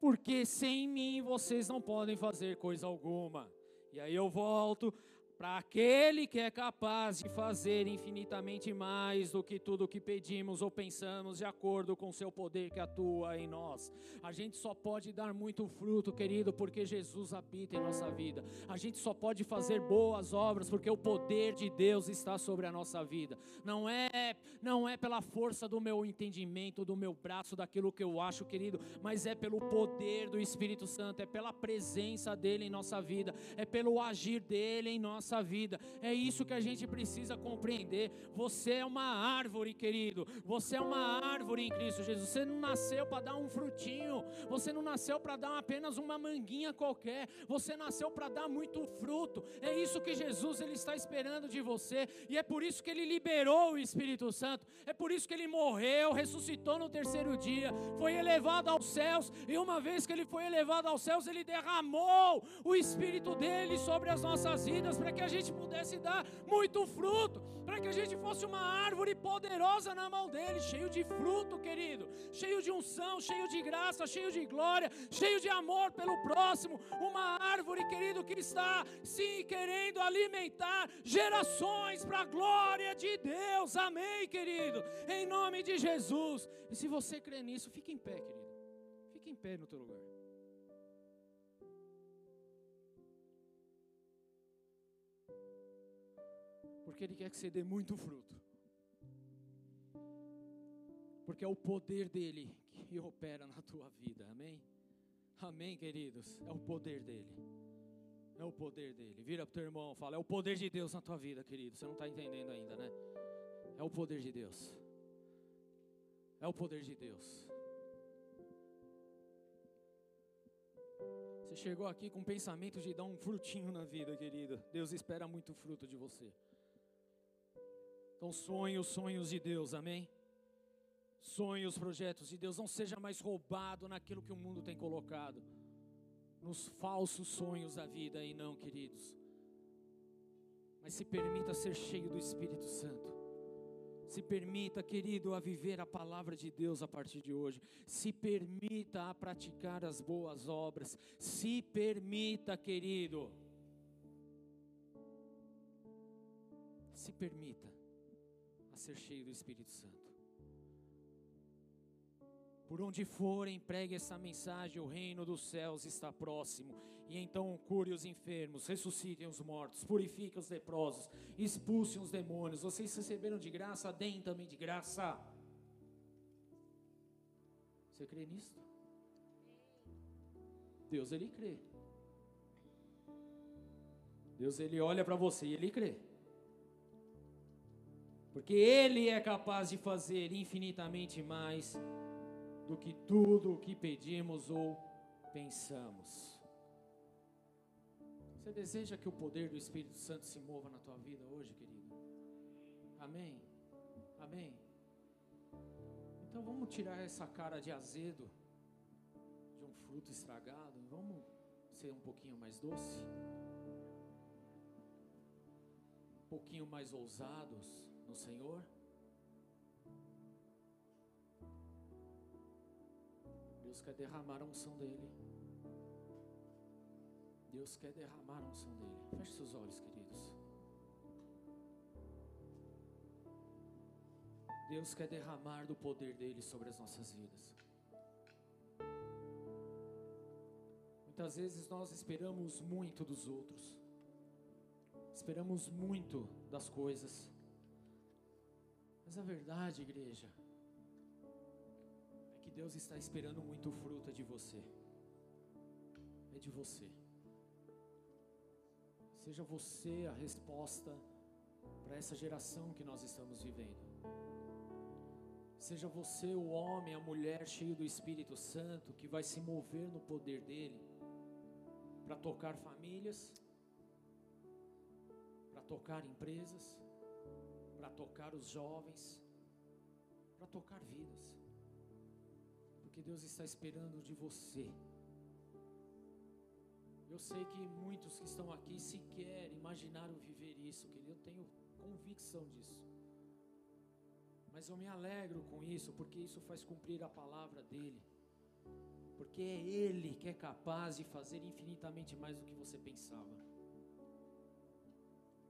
Porque sem mim vocês não podem fazer coisa alguma. E aí eu volto para aquele que é capaz de fazer infinitamente mais do que tudo que pedimos ou pensamos, de acordo com o seu poder que atua em nós. A gente só pode dar muito fruto, querido, porque Jesus habita em nossa vida. A gente só pode fazer boas obras porque o poder de Deus está sobre a nossa vida. Não é, não é pela força do meu entendimento, do meu braço, daquilo que eu acho, querido, mas é pelo poder do Espírito Santo, é pela presença dele em nossa vida, é pelo agir dele em nossa nossa vida. É isso que a gente precisa compreender. Você é uma árvore, querido. Você é uma árvore em Cristo Jesus. Você não nasceu para dar um frutinho. Você não nasceu para dar apenas uma manguinha qualquer. Você nasceu para dar muito fruto. É isso que Jesus ele está esperando de você. E é por isso que ele liberou o Espírito Santo. É por isso que ele morreu, ressuscitou no terceiro dia, foi elevado aos céus. E uma vez que ele foi elevado aos céus, ele derramou o Espírito dele sobre as nossas vidas para que a gente pudesse dar muito fruto, para que a gente fosse uma árvore poderosa na mão dele, cheio de fruto, querido, cheio de unção, cheio de graça, cheio de glória, cheio de amor pelo próximo, uma árvore, querido, que está sim querendo alimentar gerações para a glória de Deus, amém, querido, em nome de Jesus. E se você crê nisso, fique em pé, querido, fique em pé no teu lugar. Porque Ele quer que você dê muito fruto. Porque é o poder dele que opera na tua vida, amém? Amém, queridos? É o poder dele. É o poder dele. Vira para o teu irmão fala: É o poder de Deus na tua vida, querido. Você não está entendendo ainda, né? É o poder de Deus. É o poder de Deus. Você chegou aqui com o pensamento de dar um frutinho na vida, querido. Deus espera muito fruto de você. Então sonhe os sonhos de Deus, amém? Sonhe os projetos de Deus, não seja mais roubado naquilo que o mundo tem colocado, nos falsos sonhos da vida e não, queridos. Mas se permita ser cheio do Espírito Santo. Se permita, querido, a viver a palavra de Deus a partir de hoje. Se permita a praticar as boas obras. Se permita, querido. Se permita ser cheio do Espírito Santo. Por onde forem, pregue essa mensagem: o reino dos céus está próximo. E então cure os enfermos, ressuscitem os mortos, purifiquem os leprosos, expulsem os demônios. Vocês receberam de graça, deem também de graça. Você crê nisso? Deus ele crê. Deus ele olha para você e ele crê porque Ele é capaz de fazer infinitamente mais do que tudo o que pedimos ou pensamos. Você deseja que o poder do Espírito Santo se mova na tua vida hoje, querido? Amém? Amém? Então vamos tirar essa cara de azedo, de um fruto estragado, vamos ser um pouquinho mais doce, um pouquinho mais ousados no Senhor? Deus quer derramar a unção dele. Deus quer derramar a unção dele. Feche seus olhos, queridos. Deus quer derramar do poder dele sobre as nossas vidas. Muitas vezes nós esperamos muito dos outros, esperamos muito das coisas, mas a verdade, igreja, é que Deus está esperando muito fruto de você. É de você. Seja você a resposta para essa geração que nós estamos vivendo. Seja você o homem, a mulher cheio do Espírito Santo que vai se mover no poder dele para tocar famílias, para tocar empresas, para tocar os jovens, para tocar vidas. Porque Deus está esperando de você. Eu sei que muitos que estão aqui sequer imaginaram viver isso, querido. Eu tenho convicção disso. Mas eu me alegro com isso, porque isso faz cumprir a palavra dele. Porque é Ele que é capaz de fazer infinitamente mais do que você pensava.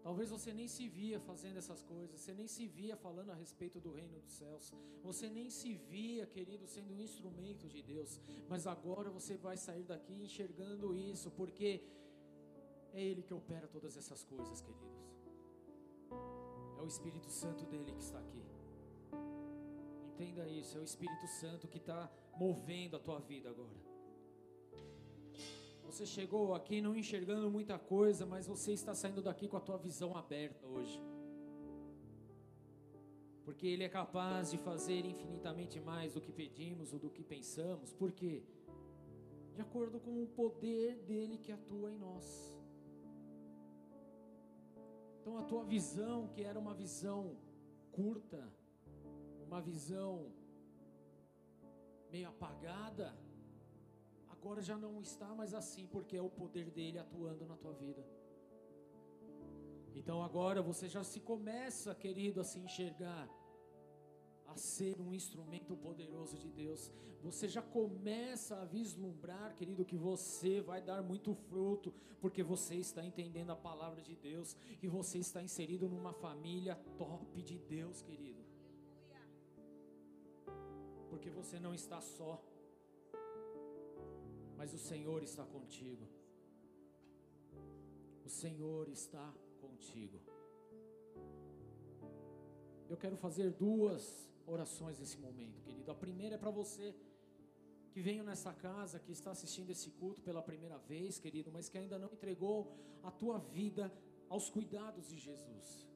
Talvez você nem se via fazendo essas coisas, você nem se via falando a respeito do reino dos céus, você nem se via, querido, sendo um instrumento de Deus, mas agora você vai sair daqui enxergando isso, porque é Ele que opera todas essas coisas, queridos. É o Espírito Santo dele que está aqui. Entenda isso, é o Espírito Santo que está movendo a tua vida agora. Você chegou aqui não enxergando muita coisa, mas você está saindo daqui com a tua visão aberta hoje. Porque Ele é capaz de fazer infinitamente mais do que pedimos ou do que pensamos. Por quê? De acordo com o poder dele que atua em nós. Então a tua visão, que era uma visão curta, uma visão meio apagada, agora já não está mais assim, porque é o poder dele atuando na tua vida. Então agora você já se começa, querido, a se enxergar, a ser um instrumento poderoso de Deus. Você já começa a vislumbrar, querido, que você vai dar muito fruto, porque você está entendendo a palavra de Deus e você está inserido numa família top de Deus, querido. Porque você não está só mas o Senhor está contigo. O Senhor está contigo. Eu quero fazer duas orações nesse momento, querido. A primeira é para você que veio nessa casa, que está assistindo esse culto pela primeira vez, querido, mas que ainda não entregou a tua vida aos cuidados de Jesus.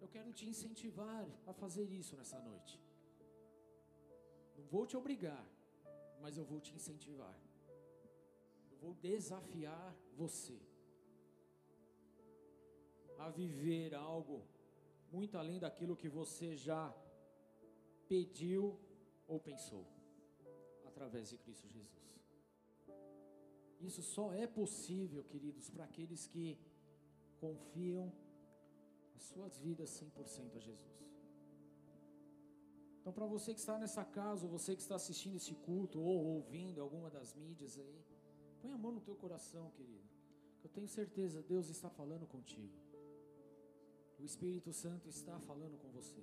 Eu quero te incentivar a fazer isso nessa noite. Não vou te obrigar, mas eu vou te incentivar vou desafiar você a viver algo muito além daquilo que você já pediu ou pensou, através de Cristo Jesus. Isso só é possível, queridos, para aqueles que confiam as suas vidas 100% a Jesus. Então, para você que está nessa casa, ou você que está assistindo esse culto, ou ouvindo alguma das mídias aí, Põe a mão no teu coração, querido. Eu tenho certeza, Deus está falando contigo. O Espírito Santo está falando com você.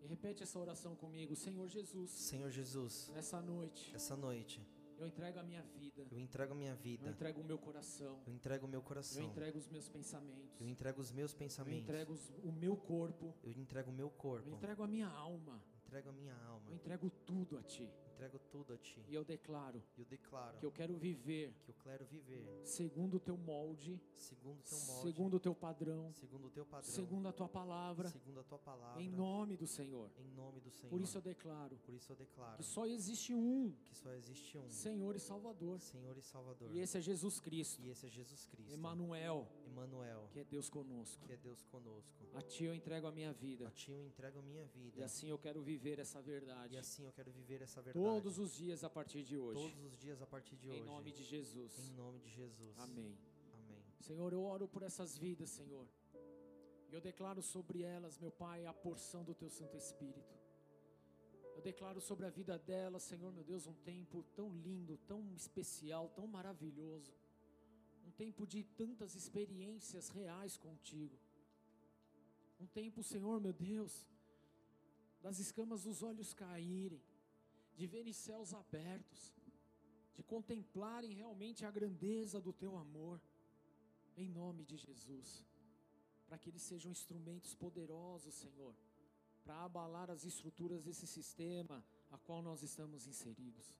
E repete essa oração comigo, Senhor Jesus. Senhor Jesus. Nessa noite. Essa noite. Eu entrego a minha vida. Eu entrego a minha vida. Eu entrego o meu coração. Eu entrego o meu coração. Eu entrego os meus pensamentos. Eu entrego os meus pensamentos. Eu entrego o meu corpo. Eu entrego o meu corpo. Eu entrego a minha alma. Eu entrego a minha alma. Eu entrego tudo a ti entrego tudo a ti. E eu declaro, eu declaro que eu quero viver, que eu quero viver segundo o teu molde, segundo o teu molde, segundo o teu padrão, segundo o teu padrão, segundo a tua palavra, segundo a tua palavra, em nome do Senhor. Em nome do Senhor. Por isso eu declaro, por isso eu declaro que só existe um, que só existe um, Senhor e Salvador, Senhor e Salvador. E esse é Jesus Cristo. E esse é Jesus Cristo. Emmanuel, Emmanuel, que é Deus conosco. Que é Deus conosco. A ti eu entrego a minha vida. A ti eu entrego a minha vida. E assim eu quero viver essa verdade. E assim eu quero viver essa verdade. Todos os dias a partir de hoje. Todos os dias a partir de em hoje. Em nome de Jesus. Em nome de Jesus. Amém. Amém. Senhor, eu oro por essas vidas, Senhor. E eu declaro sobre elas, meu Pai, a porção do teu Santo Espírito. Eu declaro sobre a vida delas, Senhor, meu Deus, um tempo tão lindo, tão especial, tão maravilhoso. Um tempo de tantas experiências reais contigo. Um tempo, Senhor, meu Deus, das escamas dos olhos caírem de verem céus abertos, de contemplarem realmente a grandeza do teu amor, em nome de Jesus, para que eles sejam instrumentos poderosos, Senhor, para abalar as estruturas desse sistema a qual nós estamos inseridos.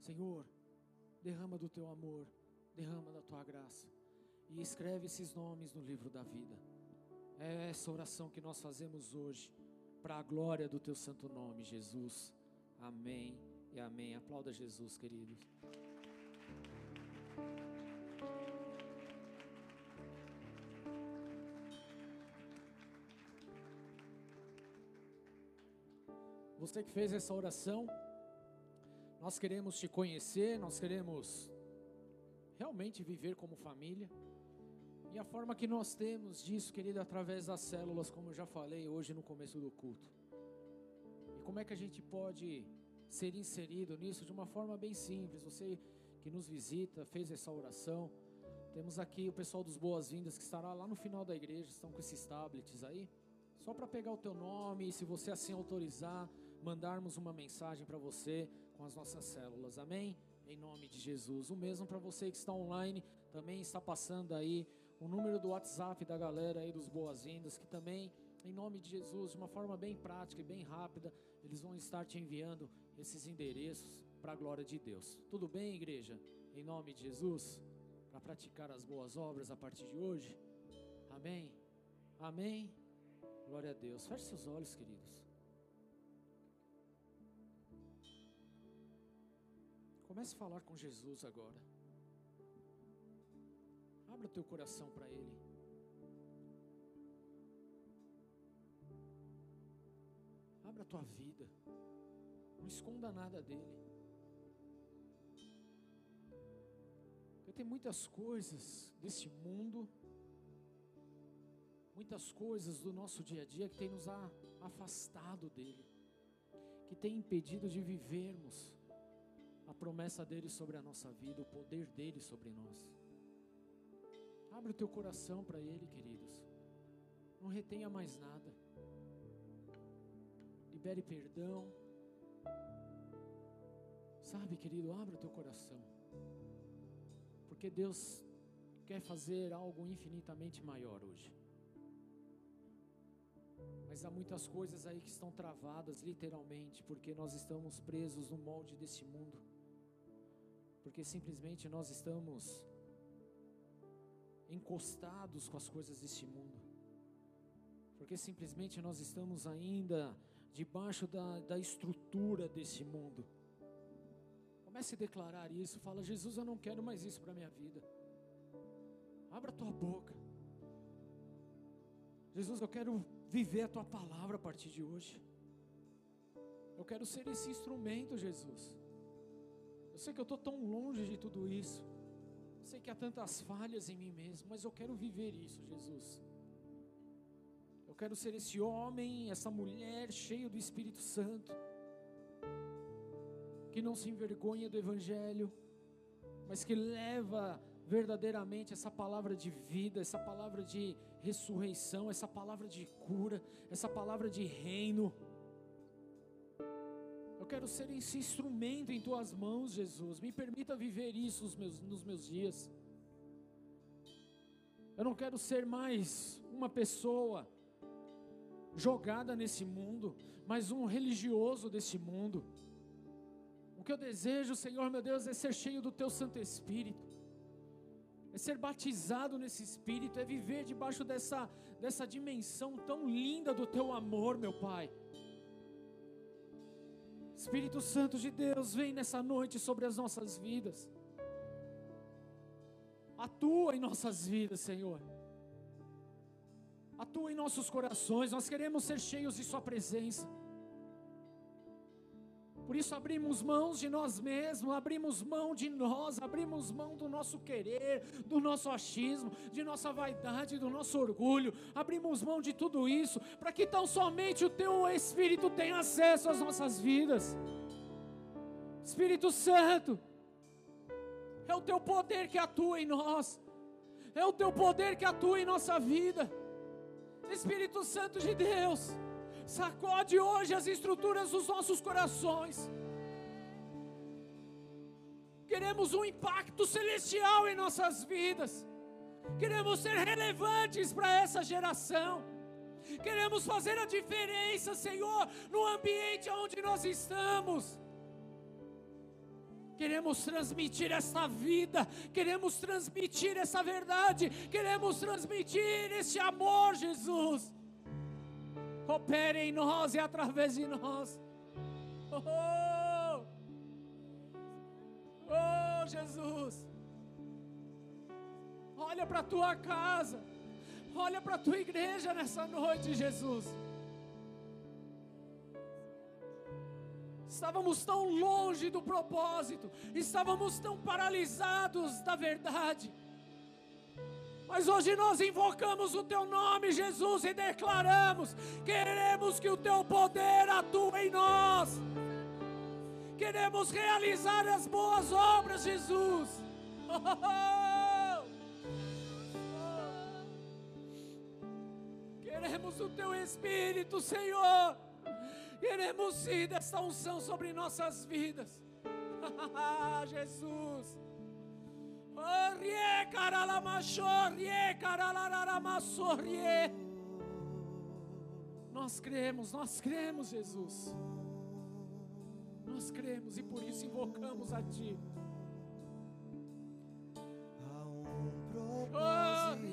Senhor, derrama do teu amor, derrama da tua graça. e escreve esses nomes no livro da vida. É essa oração que nós fazemos hoje, para a glória do teu santo nome, Jesus. Amém e amém. Aplauda Jesus, queridos. Você que fez essa oração, nós queremos te conhecer, nós queremos realmente viver como família. E a forma que nós temos disso, querido, é através das células, como eu já falei hoje no começo do culto. Como é que a gente pode ser inserido nisso de uma forma bem simples? Você que nos visita, fez essa oração. Temos aqui o pessoal dos Boas-Vindas que estará lá no final da igreja, estão com esses tablets aí. Só para pegar o teu nome e se você assim autorizar, mandarmos uma mensagem para você com as nossas células, amém? Em nome de Jesus. O mesmo para você que está online, também está passando aí o número do WhatsApp da galera aí dos boas-vindas, que também, em nome de Jesus, de uma forma bem prática e bem rápida, eles vão estar te enviando esses endereços para a glória de Deus. Tudo bem, igreja? Em nome de Jesus, para praticar as boas obras a partir de hoje. Amém? Amém? Glória a Deus. Feche seus olhos, queridos. Comece a falar com Jesus agora. Abra o teu coração para Ele. Abra a tua vida. Não esconda nada dele. Porque tem muitas coisas desse mundo, muitas coisas do nosso dia a dia que tem nos afastado dele, que tem impedido de vivermos a promessa dele sobre a nossa vida, o poder dele sobre nós. Abre o teu coração para ele, queridos. Não retenha mais nada. Libere perdão. Sabe, querido, abra o teu coração. Porque Deus quer fazer algo infinitamente maior hoje. Mas há muitas coisas aí que estão travadas, literalmente, porque nós estamos presos no molde desse mundo porque simplesmente nós estamos encostados com as coisas deste mundo, porque simplesmente nós estamos ainda debaixo da, da estrutura desse mundo. Comece a declarar isso, fala: Jesus, eu não quero mais isso para minha vida. Abra a tua boca. Jesus, eu quero viver a tua palavra a partir de hoje. Eu quero ser esse instrumento, Jesus. Eu sei que eu estou tão longe de tudo isso. Eu sei que há tantas falhas em mim mesmo, mas eu quero viver isso, Jesus. Eu quero ser esse homem, essa mulher cheio do Espírito Santo, que não se envergonha do Evangelho, mas que leva verdadeiramente essa palavra de vida, essa palavra de ressurreição, essa palavra de cura, essa palavra de reino quero ser esse instrumento em tuas mãos, Jesus. Me permita viver isso nos meus, nos meus dias. Eu não quero ser mais uma pessoa jogada nesse mundo, mas um religioso desse mundo. O que eu desejo, Senhor meu Deus, é ser cheio do Teu Santo Espírito, é ser batizado nesse Espírito, é viver debaixo dessa, dessa dimensão tão linda do Teu amor, meu Pai. Espírito Santo de Deus, vem nessa noite sobre as nossas vidas. Atua em nossas vidas, Senhor. Atua em nossos corações. Nós queremos ser cheios de Sua presença. Por isso abrimos mãos de nós mesmos, abrimos mão de nós, abrimos mão do nosso querer, do nosso achismo, de nossa vaidade, do nosso orgulho. Abrimos mão de tudo isso para que tão somente o teu espírito tenha acesso às nossas vidas. Espírito Santo, é o teu poder que atua em nós. É o teu poder que atua em nossa vida. Espírito Santo de Deus, Sacode hoje as estruturas dos nossos corações. Queremos um impacto celestial em nossas vidas. Queremos ser relevantes para essa geração. Queremos fazer a diferença, Senhor, no ambiente onde nós estamos. Queremos transmitir essa vida, queremos transmitir essa verdade, queremos transmitir esse amor, Jesus. Opere em nós e através de nós. Oh, oh Jesus. Olha para a tua casa, olha para a tua igreja nessa noite, Jesus. Estávamos tão longe do propósito, estávamos tão paralisados da verdade. Mas hoje nós invocamos o teu nome, Jesus, e declaramos: queremos que o teu poder atue em nós. Queremos realizar as boas obras, Jesus. Queremos o teu Espírito, Senhor. Queremos sim dessa unção sobre nossas vidas. Jesus. Nós cremos, nós cremos, Jesus. Nós cremos e por isso invocamos a Ti. Há um Oh, propósito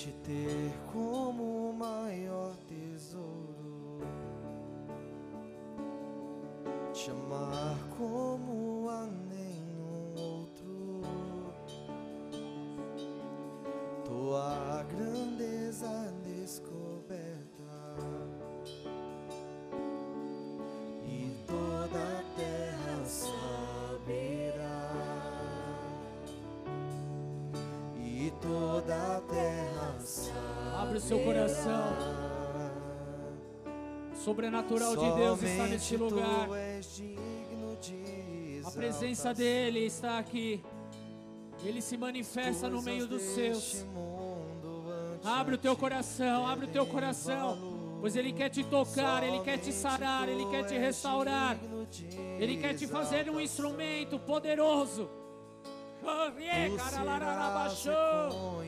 Te ter como o maior tesouro, te amar como coração. Sobrenatural de Deus está neste lugar. A presença dele está aqui. Ele se manifesta no meio dos seus. Abre o teu coração, abre o teu coração. Pois ele quer te tocar, ele quer te sarar, ele quer te restaurar. Ele quer te fazer um instrumento poderoso. Oh, rie, caralarabaxô.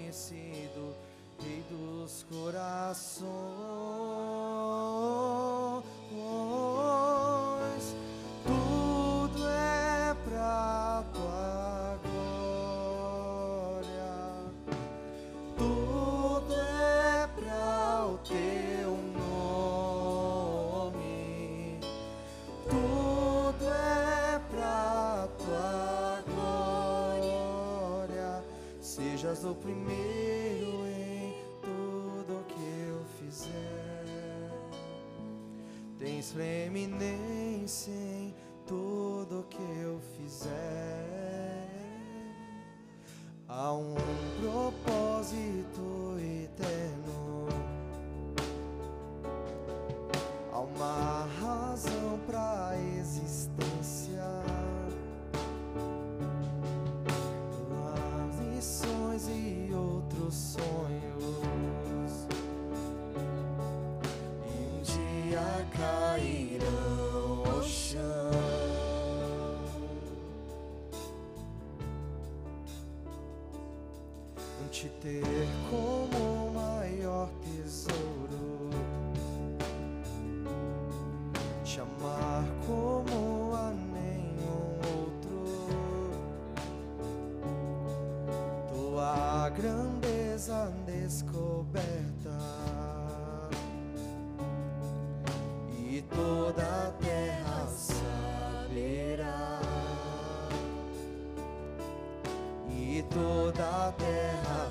E toda a terra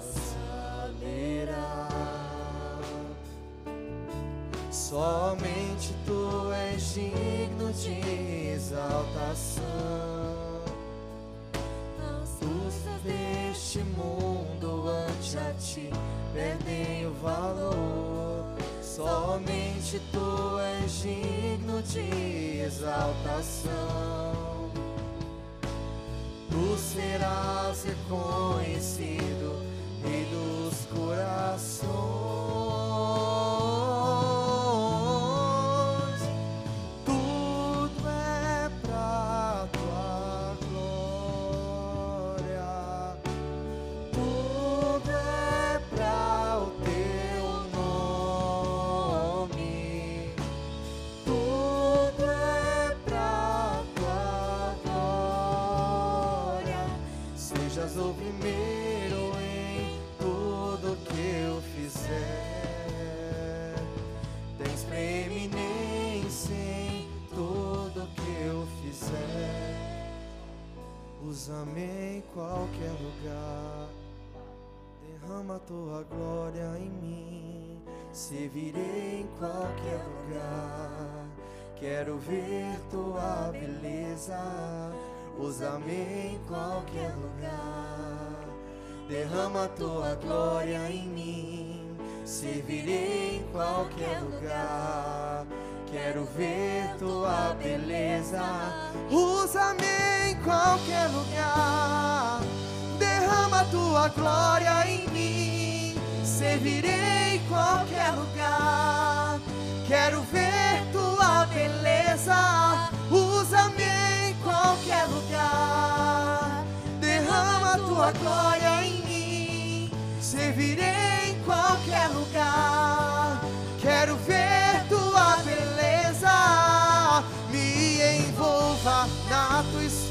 saberá. Somente tu és digno de exaltação. Os deste mundo ante a ti perdem o valor. Somente tu és digno de exaltação. Os serás reconhecido, Rei dos corações. Usa-me em qualquer lugar. Derrama tua glória em mim, servirei em qualquer lugar. Quero ver tua beleza, usa-me em qualquer lugar. Derrama tua glória em mim, servirei em qualquer lugar.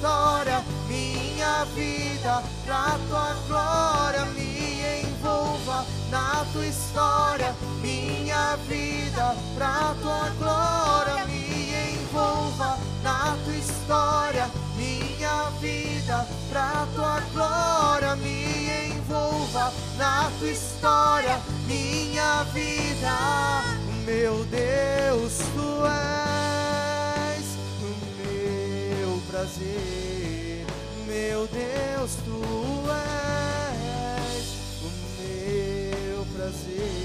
História, minha vida, pra tua glória, me envolva na tua história, minha vida, pra tua glória, me envolva na tua história, minha vida, pra tua glória, me envolva na tua história, minha vida, meu Deus, tu és meu Deus, tu és o meu prazer,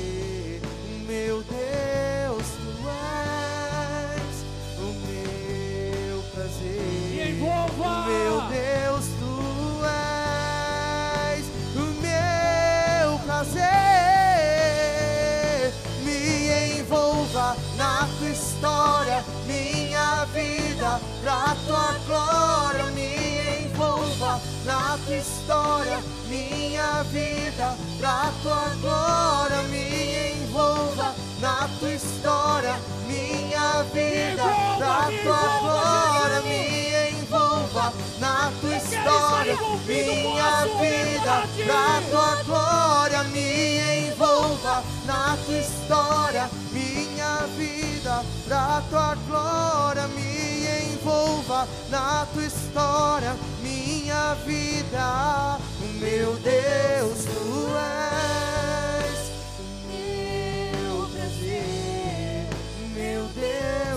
vida, pra tua glória. Me envolva na tua história, minha vida, pra tua glória. Me envolva na tua história, minha vida, pra tua glória. Me envolva na tua história, minha vida, pra tua glória. Me envolva na tua história, minha vida, pra tua glória. Me envolva na tua história, minha vida, o meu Deus, tu és o meu prazer, meu Deus,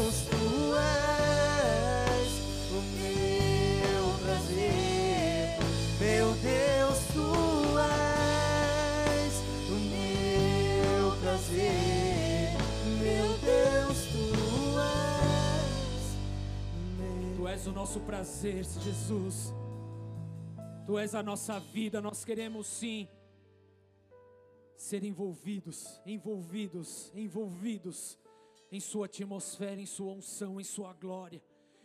o nosso prazer, Jesus. Tu és a nossa vida. Nós queremos sim ser envolvidos, envolvidos, envolvidos em Sua atmosfera, em Sua unção, em Sua glória.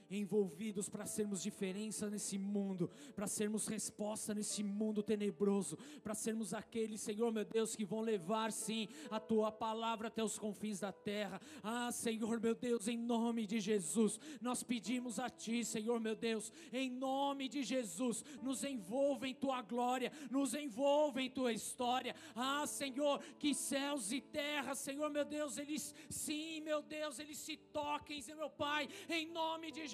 Envolvidos para sermos diferença nesse mundo, para sermos resposta nesse mundo tenebroso, para sermos aqueles, Senhor meu Deus, que vão levar sim a tua palavra até os confins da terra. Ah, Senhor meu Deus, em nome de Jesus, nós pedimos a Ti, Senhor meu Deus, em nome de Jesus, nos envolva em Tua glória, nos envolva em Tua história. Ah, Senhor, que céus e terra, Senhor meu Deus, eles sim, meu Deus, eles se toquem, meu Pai, em nome de Jesus,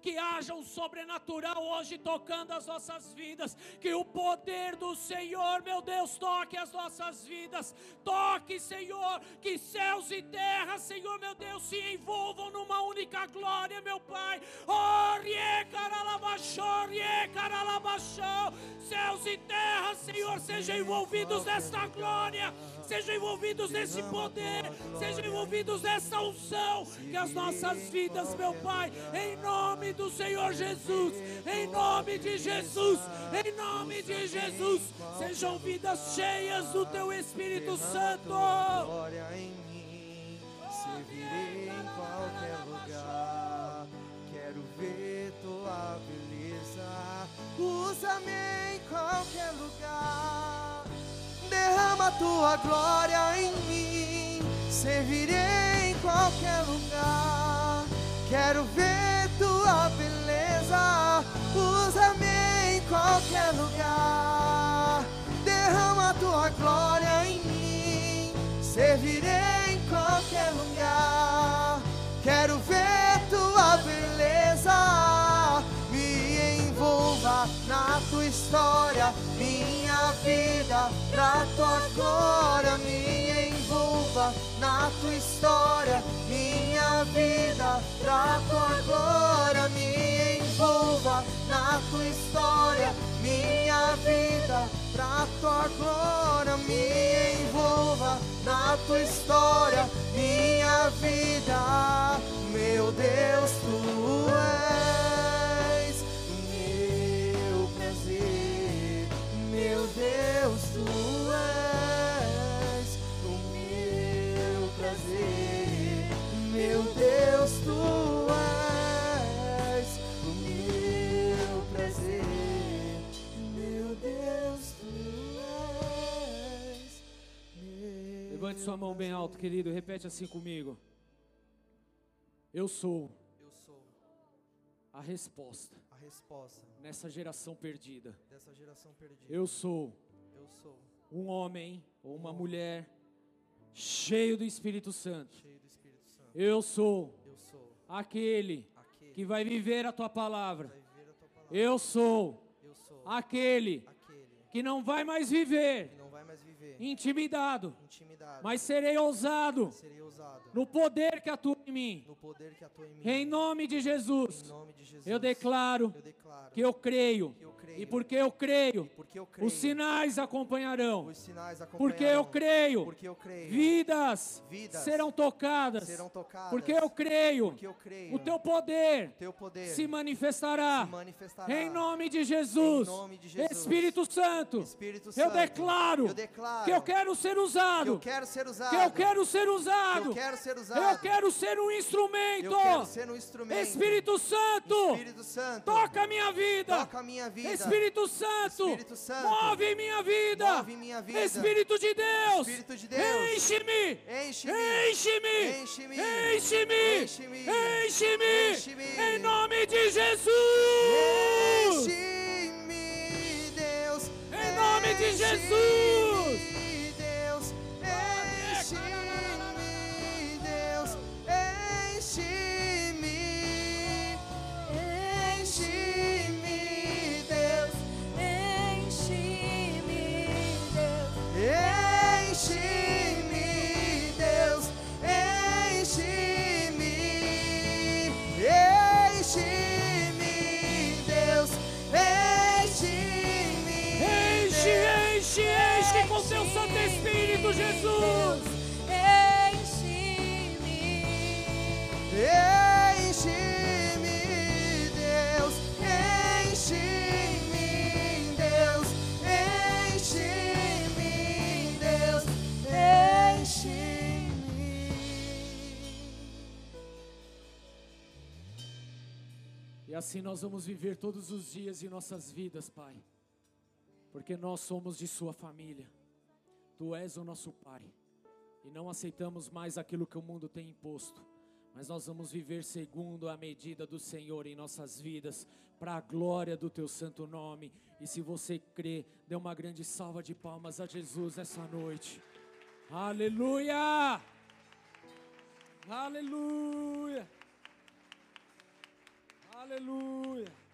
que haja um sobrenatural hoje tocando as nossas vidas, que o poder do Senhor, meu Deus, toque as nossas vidas, toque, Senhor, que céus e terra, Senhor, meu Deus, se envolvam numa única glória, meu Pai. Oh, rie, caralabachor, rie, caralabachão. Céus e terra, Senhor, sejam envolvidos nesta glória, sejam envolvidos nesse poder, sejam envolvidos nessa unção. Que as nossas vidas, meu Pai, em nome do Senhor Jesus, em nome de Jesus, em nome de Jesus, sejam vidas cheias do Teu Espírito Santo. Glória em mim, servirei em qualquer lugar. Quero ver tua beleza, usa-me em qualquer lugar. Derrama tua glória em mim, servirei em qualquer lugar. Quero ver tua beleza, usa-me em qualquer lugar. Derrama tua glória em mim, servirei em qualquer lugar. Quero ver tua beleza, me envolva na tua história, minha vida, pra tua glória, me envolva na tua história, pra tua glória, me envolva na tua história, minha vida, pra tua glória, me envolva na tua história, minha vida, meu Deus, tu és Levante sua mão bem alto, querido, repete assim comigo. Eu sou Eu sou a resposta a resposta nessa geração perdida. dessa geração perdida. Eu sou Eu sou um homem ou uma mulher cheio do Espírito Santo. cheio do Espírito Santo. Eu sou Eu sou aquele aquele que vai viver a tua palavra. a tua palavra. Eu sou Eu sou aquele aquele que não vai mais viver viver intimidado, intimidado, mas serei ousado serei ousado no poder que atua em mim. no poder que atua em mim. Em nome de Em Jesus, nome de Jesus. eu declaro eu declaro que eu creio. que eu creio. E porque eu creio, porque eu creio, os sinais acompanharão. os sinais Porque eu acompanharão. creio, porque eu creio, vidas Vidas serão tocadas. serão tocadas. Porque eu creio, porque eu creio, o teu poder teu poder se manifestará. se manifestará. Em nome de Jesus, Em nome de Jesus. Espírito Santo, Espírito eu Santo, declaro eu declaro falaram que eu quero ser usado, eu quero ser usado, que eu quero ser usado, eu quero ser usado, eu quero ser um instrumento, eu quero ser um instrumento. Espírito Santo, Espírito Santo, toca minha vida, toca minha vida, Espírito Santo, Espírito Santo, move minha vida, move minha vida, Espírito de Deus, Espírito de Deus, enche-me, enche-me, enche-me, enche-me, enche-me, enche-me, em nome de Jesus. Enche-me, Deus. Em nome de Jesus. Jesus. Deus. Enche-me, Espírito, Jesus. Enche-me. Enche-me, Deus, enche-me, Deus, enche-me, Deus, enche-me. E assim nós vamos viver todos os dias em nossas vidas, Pai. Porque nós somos de Sua família. Tu és o nosso Pai. E não aceitamos mais aquilo que o mundo tem imposto. Mas nós vamos viver segundo a medida do Senhor em nossas vidas, para a glória do Teu santo nome. E se você crê, dê uma grande salva de palmas a Jesus essa noite. Aleluia! Aleluia! Aleluia!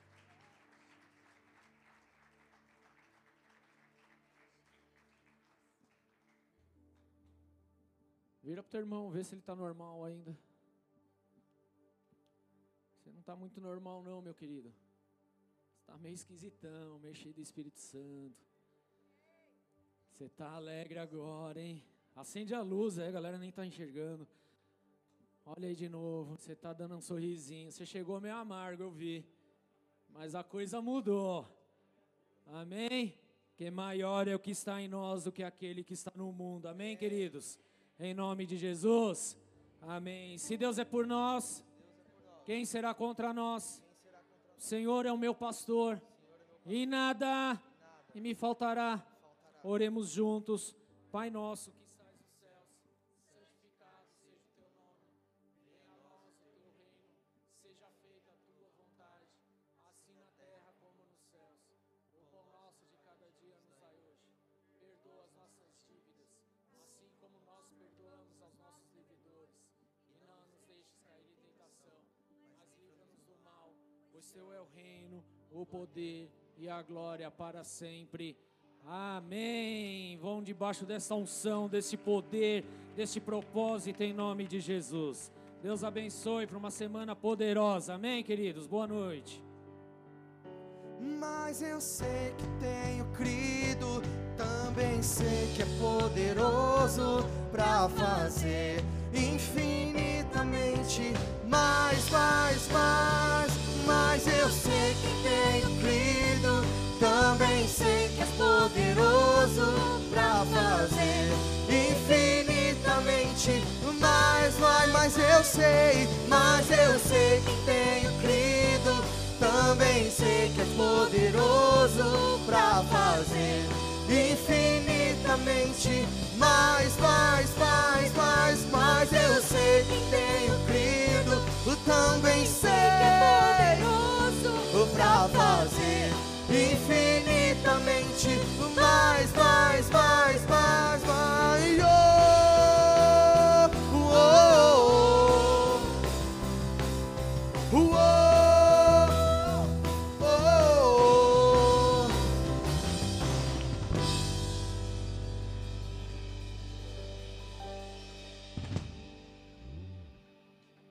Vira pro teu irmão, vê se ele está normal ainda. Você não está muito normal não, meu querido. Está meio esquisitão, meio cheio do Espírito Santo. Você está alegre agora, hein? Acende a luz, é, a galera nem está enxergando. Olha aí de novo, você está dando um sorrisinho. Você chegou meio amargo, eu vi. Mas a coisa mudou. Amém? Que maior é o que está em nós do que aquele que está no mundo. Amém, queridos? Em nome de Jesus. Amém. Se Deus é por nós, quem será contra nós? O Senhor é o meu pastor e nada me faltará. Oremos juntos. Pai nosso o poder e a glória para sempre. Amém. Vão debaixo dessa unção, desse poder, desse propósito em nome de Jesus. Deus abençoe para uma semana poderosa. Amém, queridos. Boa noite. Mas eu sei que tenho crido, também sei que é poderoso para fazer infinitamente mais, mais, mais mas eu sei que tenho crido. Também sei que é poderoso para fazer infinitamente mais, mais, mas eu sei, mas eu sei que tenho crido. Também sei que é poderoso para fazer infinitamente mais, mais, mais, mais, mais. Eu sei que tenho crido. Também sei pra fazer infinitamente mais, mais, mais, mais.